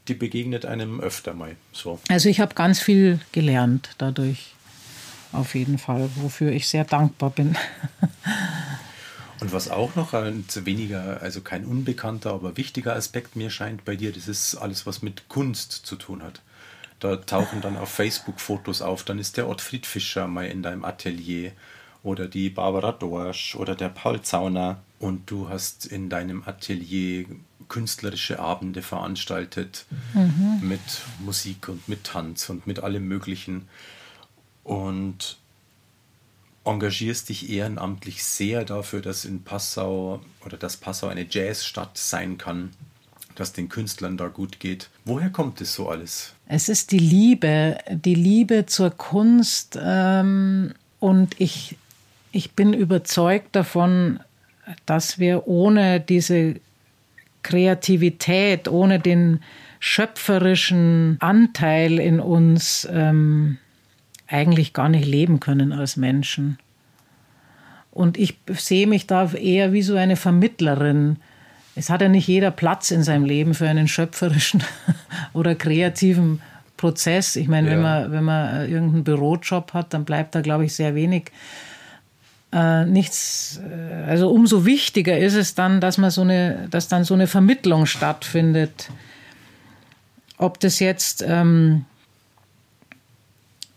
C: die begegnet einem öfter mal. So.
A: Also ich habe ganz viel gelernt dadurch, auf jeden Fall, wofür ich sehr dankbar bin.
C: Und was auch noch ein weniger, also kein unbekannter, aber wichtiger Aspekt mir scheint bei dir, das ist alles, was mit Kunst zu tun hat. Da tauchen dann auf Facebook Fotos auf, dann ist der Ottfried Fischer mal in deinem Atelier oder die Barbara Dorsch oder der Paul Zauner. Und du hast in deinem Atelier künstlerische Abende veranstaltet mhm. mit Musik und mit Tanz und mit allem Möglichen. Und engagierst dich ehrenamtlich sehr dafür, dass in Passau oder dass Passau eine Jazzstadt sein kann, dass den Künstlern da gut geht. Woher kommt es so alles?
A: Es ist die Liebe, die Liebe zur Kunst ähm, und ich ich bin überzeugt davon, dass wir ohne diese Kreativität, ohne den schöpferischen Anteil in uns ähm, eigentlich gar nicht leben können als Menschen. Und ich sehe mich da eher wie so eine Vermittlerin. Es hat ja nicht jeder Platz in seinem Leben für einen schöpferischen oder kreativen Prozess. Ich meine, ja. wenn man, wenn man irgendeinen Bürojob hat, dann bleibt da, glaube ich, sehr wenig äh, nichts, äh, also umso wichtiger ist es dann, dass man so eine, dass dann so eine Vermittlung stattfindet. Ob das jetzt ähm, äh,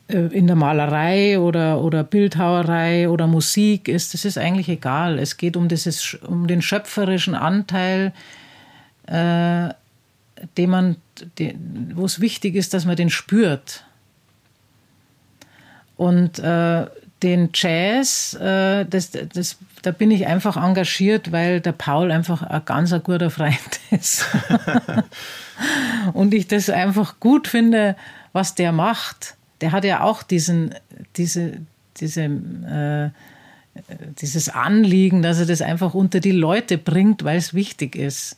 A: in der Malerei oder, oder Bildhauerei oder Musik ist, das ist eigentlich egal. Es geht um, dieses, um den schöpferischen Anteil, äh, den man, wo es wichtig ist, dass man den spürt. Und äh, den Jazz, äh, das, das, da bin ich einfach engagiert, weil der Paul einfach ein ganz ein guter Freund ist. und ich das einfach gut finde, was der macht. Der hat ja auch diesen, diese, diese, äh, dieses Anliegen, dass er das einfach unter die Leute bringt, weil es wichtig ist.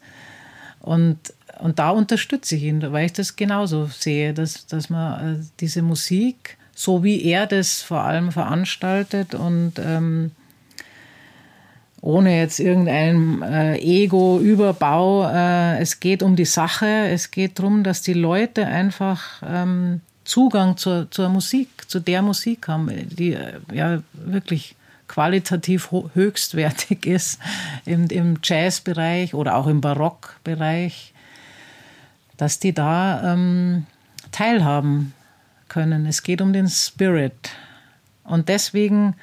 A: Und, und da unterstütze ich ihn, weil ich das genauso sehe, dass, dass man äh, diese Musik, so wie er das vor allem veranstaltet und ähm, ohne jetzt irgendeinen äh, Ego-Überbau. Äh, es geht um die Sache, es geht darum, dass die Leute einfach ähm, Zugang zur, zur Musik, zu der Musik haben, die äh, ja wirklich qualitativ höchstwertig ist im, im Jazzbereich oder auch im Barockbereich, dass die da ähm, teilhaben können. Es geht um den Spirit. Und deswegen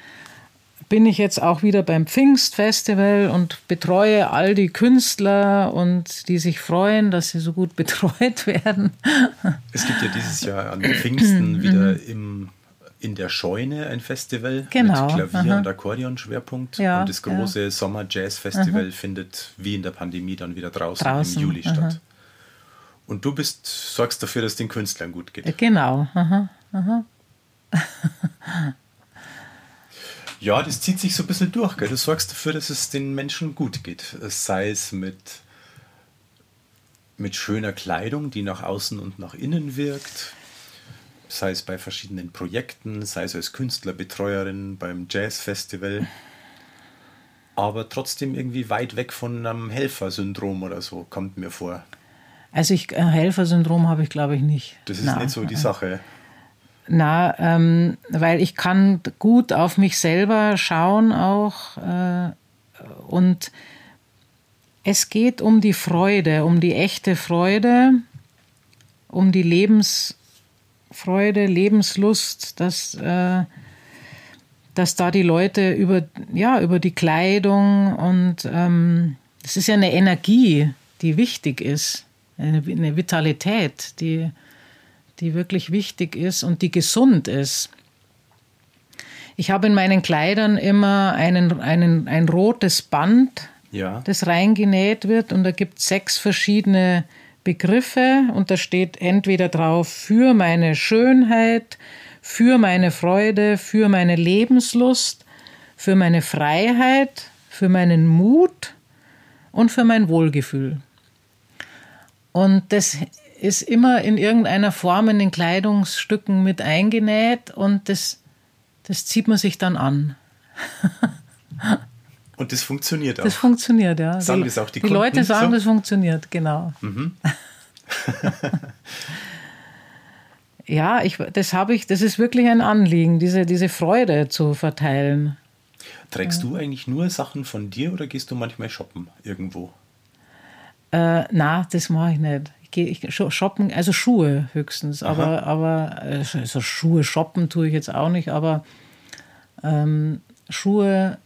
A: bin ich jetzt auch wieder beim Pfingstfestival und betreue all die Künstler und die sich freuen, dass sie so gut betreut werden.
C: Es gibt ja dieses Jahr an Pfingsten mhm. wieder im, in der Scheune ein Festival
A: genau.
C: mit Klavier- Aha. und Akkordeon-Schwerpunkt. Ja, und das große ja. Sommer-Jazz-Festival findet wie in der Pandemie dann wieder draußen, draußen. im Juli Aha. statt. Und du bist, sorgst dafür, dass es den Künstlern gut geht.
A: Genau. Aha.
C: Ja, das zieht sich so ein bisschen durch. Gell? Du sorgst dafür, dass es den Menschen gut geht. Sei es mit, mit schöner Kleidung, die nach außen und nach innen wirkt. Sei es bei verschiedenen Projekten, sei es als Künstlerbetreuerin beim Jazzfestival. Aber trotzdem irgendwie weit weg von einem Helfersyndrom oder so, kommt mir vor.
A: Also ich, Helfersyndrom habe ich glaube ich nicht.
C: Das ist Nein. nicht so die Sache.
A: Na, ähm, weil ich kann gut auf mich selber schauen auch äh, und es geht um die Freude, um die echte Freude, um die Lebensfreude, Lebenslust, dass, äh, dass da die Leute über, ja, über die Kleidung und ähm, es ist ja eine Energie, die wichtig ist, eine, eine Vitalität, die die wirklich wichtig ist und die gesund ist. Ich habe in meinen Kleidern immer einen, einen, ein rotes Band, ja. das reingenäht wird und da gibt es sechs verschiedene Begriffe und da steht entweder drauf für meine Schönheit, für meine Freude, für meine Lebenslust, für meine Freiheit, für meinen Mut und für mein Wohlgefühl. Und das ist immer in irgendeiner Form in den Kleidungsstücken mit eingenäht und das, das zieht man sich dann an.
C: Und das funktioniert auch.
A: Das funktioniert, ja.
C: Sagen das auch die,
A: die
C: Kunden
A: Leute sagen, so? das funktioniert, genau. Mhm. ja, ich, das habe ich, das ist wirklich ein Anliegen, diese, diese Freude zu verteilen.
C: Trägst ja. du eigentlich nur Sachen von dir oder gehst du manchmal shoppen irgendwo?
A: Äh, na, das mache ich nicht shoppen, also Schuhe höchstens, aber, aber also Schuhe shoppen tue ich jetzt auch nicht, aber ähm, Schuhe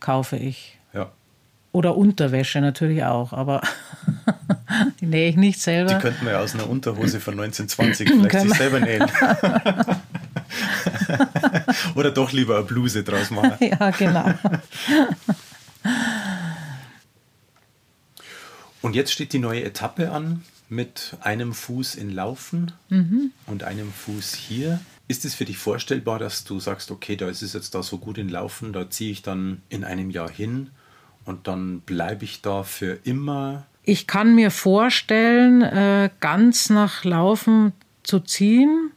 A: kaufe ich.
C: Ja.
A: Oder Unterwäsche natürlich auch, aber die nähe ich nicht selber.
C: Die könnten wir ja aus einer Unterhose von 1920 vielleicht sich selber nähen. Oder doch lieber eine Bluse draus machen.
A: ja, genau.
C: Und jetzt steht die neue Etappe an mit einem Fuß in Laufen mhm. und einem Fuß hier. Ist es für dich vorstellbar, dass du sagst, okay, da ist es jetzt da so gut in Laufen, da ziehe ich dann in einem Jahr hin und dann bleibe ich da für immer?
A: Ich kann mir vorstellen, äh, ganz nach Laufen zu ziehen.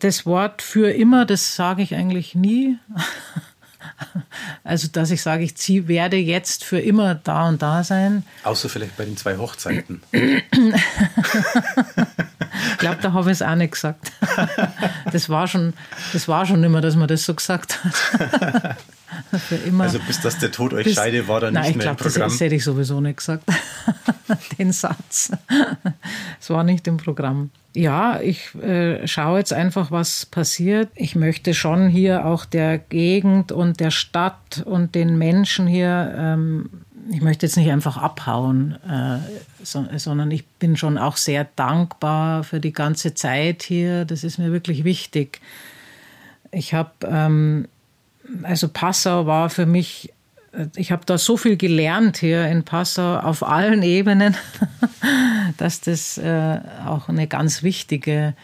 A: Das Wort für immer, das sage ich eigentlich nie. Also, dass ich sage, ich zieh, werde jetzt für immer da und da sein.
C: Außer vielleicht bei den zwei Hochzeiten.
A: ich glaube, da habe ich es auch nicht gesagt. Das war schon, das war schon immer, dass man das so gesagt hat. Für immer.
C: Also bis dass der Tod euch bis, scheide, war dann nicht mehr glaub, im Programm?
A: Das, das hätte ich sowieso nicht gesagt, den Satz. Es war nicht im Programm. Ja, ich äh, schaue jetzt einfach, was passiert. Ich möchte schon hier auch der Gegend und der Stadt und den Menschen hier ähm, ich möchte jetzt nicht einfach abhauen, äh, so, sondern ich bin schon auch sehr dankbar für die ganze Zeit hier. Das ist mir wirklich wichtig. Ich habe, ähm, also Passau war für mich, ich habe da so viel gelernt hier in Passau auf allen Ebenen, dass das äh, auch eine ganz wichtige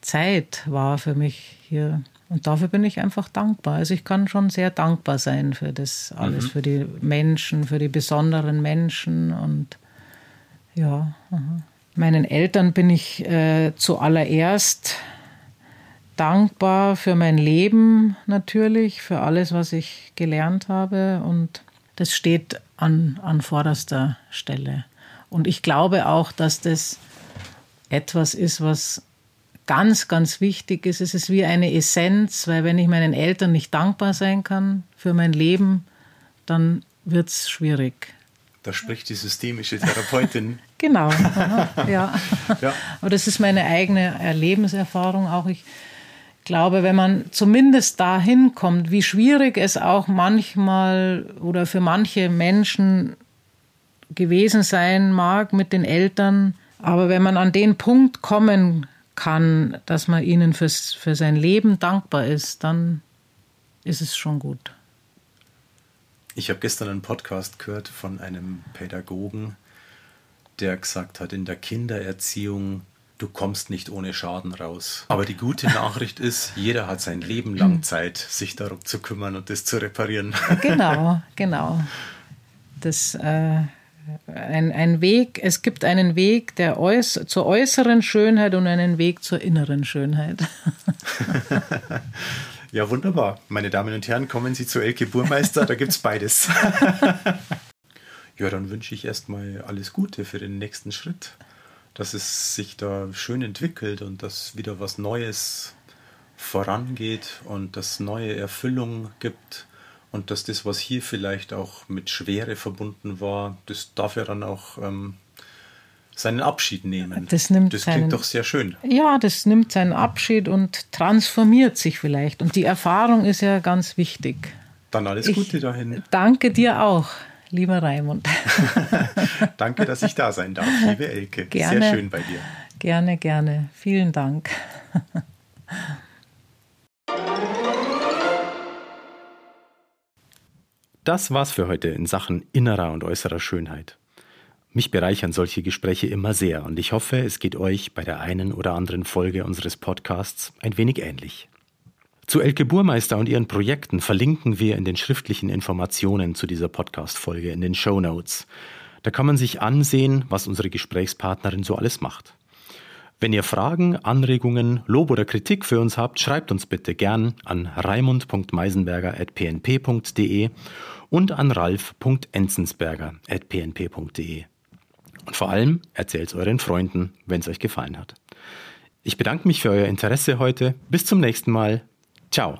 A: Zeit war für mich hier. Und dafür bin ich einfach dankbar. Also ich kann schon sehr dankbar sein für das alles, mhm. für die Menschen, für die besonderen Menschen und ja. Aha. Meinen Eltern bin ich äh, zuallererst dankbar für mein Leben natürlich, für alles, was ich gelernt habe und das steht an, an vorderster Stelle. Und ich glaube auch, dass das etwas ist, was ganz, ganz wichtig ist. Es ist wie eine Essenz, weil wenn ich meinen Eltern nicht dankbar sein kann für mein Leben, dann wird es schwierig.
C: Da spricht die systemische Therapeutin.
A: genau, ja. ja. Aber das ist meine eigene Lebenserfahrung auch. Ich glaube, wenn man zumindest dahin kommt, wie schwierig es auch manchmal oder für manche Menschen gewesen sein mag mit den Eltern, aber wenn man an den Punkt kommen kann, dass man ihnen fürs, für sein Leben dankbar ist, dann ist es schon gut.
C: Ich habe gestern einen Podcast gehört von einem Pädagogen, der gesagt hat, in der Kindererziehung, du kommst nicht ohne Schaden raus. Aber die gute Nachricht ist, jeder hat sein Leben lang Zeit, sich darum zu kümmern und das zu reparieren.
A: Genau, genau. Das äh, ein, ein Weg, es gibt einen Weg der äuß zur äußeren Schönheit und einen Weg zur inneren Schönheit.
C: ja, wunderbar. Meine Damen und Herren, kommen Sie zu Elke Burmeister, da gibt es beides. ja, dann wünsche ich erstmal alles Gute für den nächsten Schritt. Dass es sich da schön entwickelt und dass wieder was Neues vorangeht und dass neue Erfüllung gibt und dass das, was hier vielleicht auch mit Schwere verbunden war, das darf ja dann auch ähm, seinen Abschied nehmen.
A: Das, nimmt
C: das klingt seinen, doch sehr schön.
A: Ja, das nimmt seinen Abschied und transformiert sich vielleicht. Und die Erfahrung ist ja ganz wichtig.
C: Dann alles Gute ich dahin.
A: Danke dir auch, lieber Raimund.
C: danke, dass ich da sein darf, liebe Elke.
A: Gerne,
C: sehr schön bei dir.
A: Gerne, gerne. Vielen Dank.
C: Das war's für heute in Sachen innerer und äußerer Schönheit. Mich bereichern solche Gespräche immer sehr und ich hoffe, es geht euch bei der einen oder anderen Folge unseres Podcasts ein wenig ähnlich. Zu Elke Burmeister und ihren Projekten verlinken wir in den schriftlichen Informationen zu dieser Podcast-Folge in den Show Notes. Da kann man sich ansehen, was unsere Gesprächspartnerin so alles macht. Wenn ihr Fragen, Anregungen, Lob oder Kritik für uns habt, schreibt uns bitte gern an raimund.meisenberger.pnp.de und an ralf.enzensberger.pnp.de. Und vor allem erzählt es euren Freunden, wenn es euch gefallen hat. Ich bedanke mich für euer Interesse heute. Bis zum nächsten Mal. Ciao.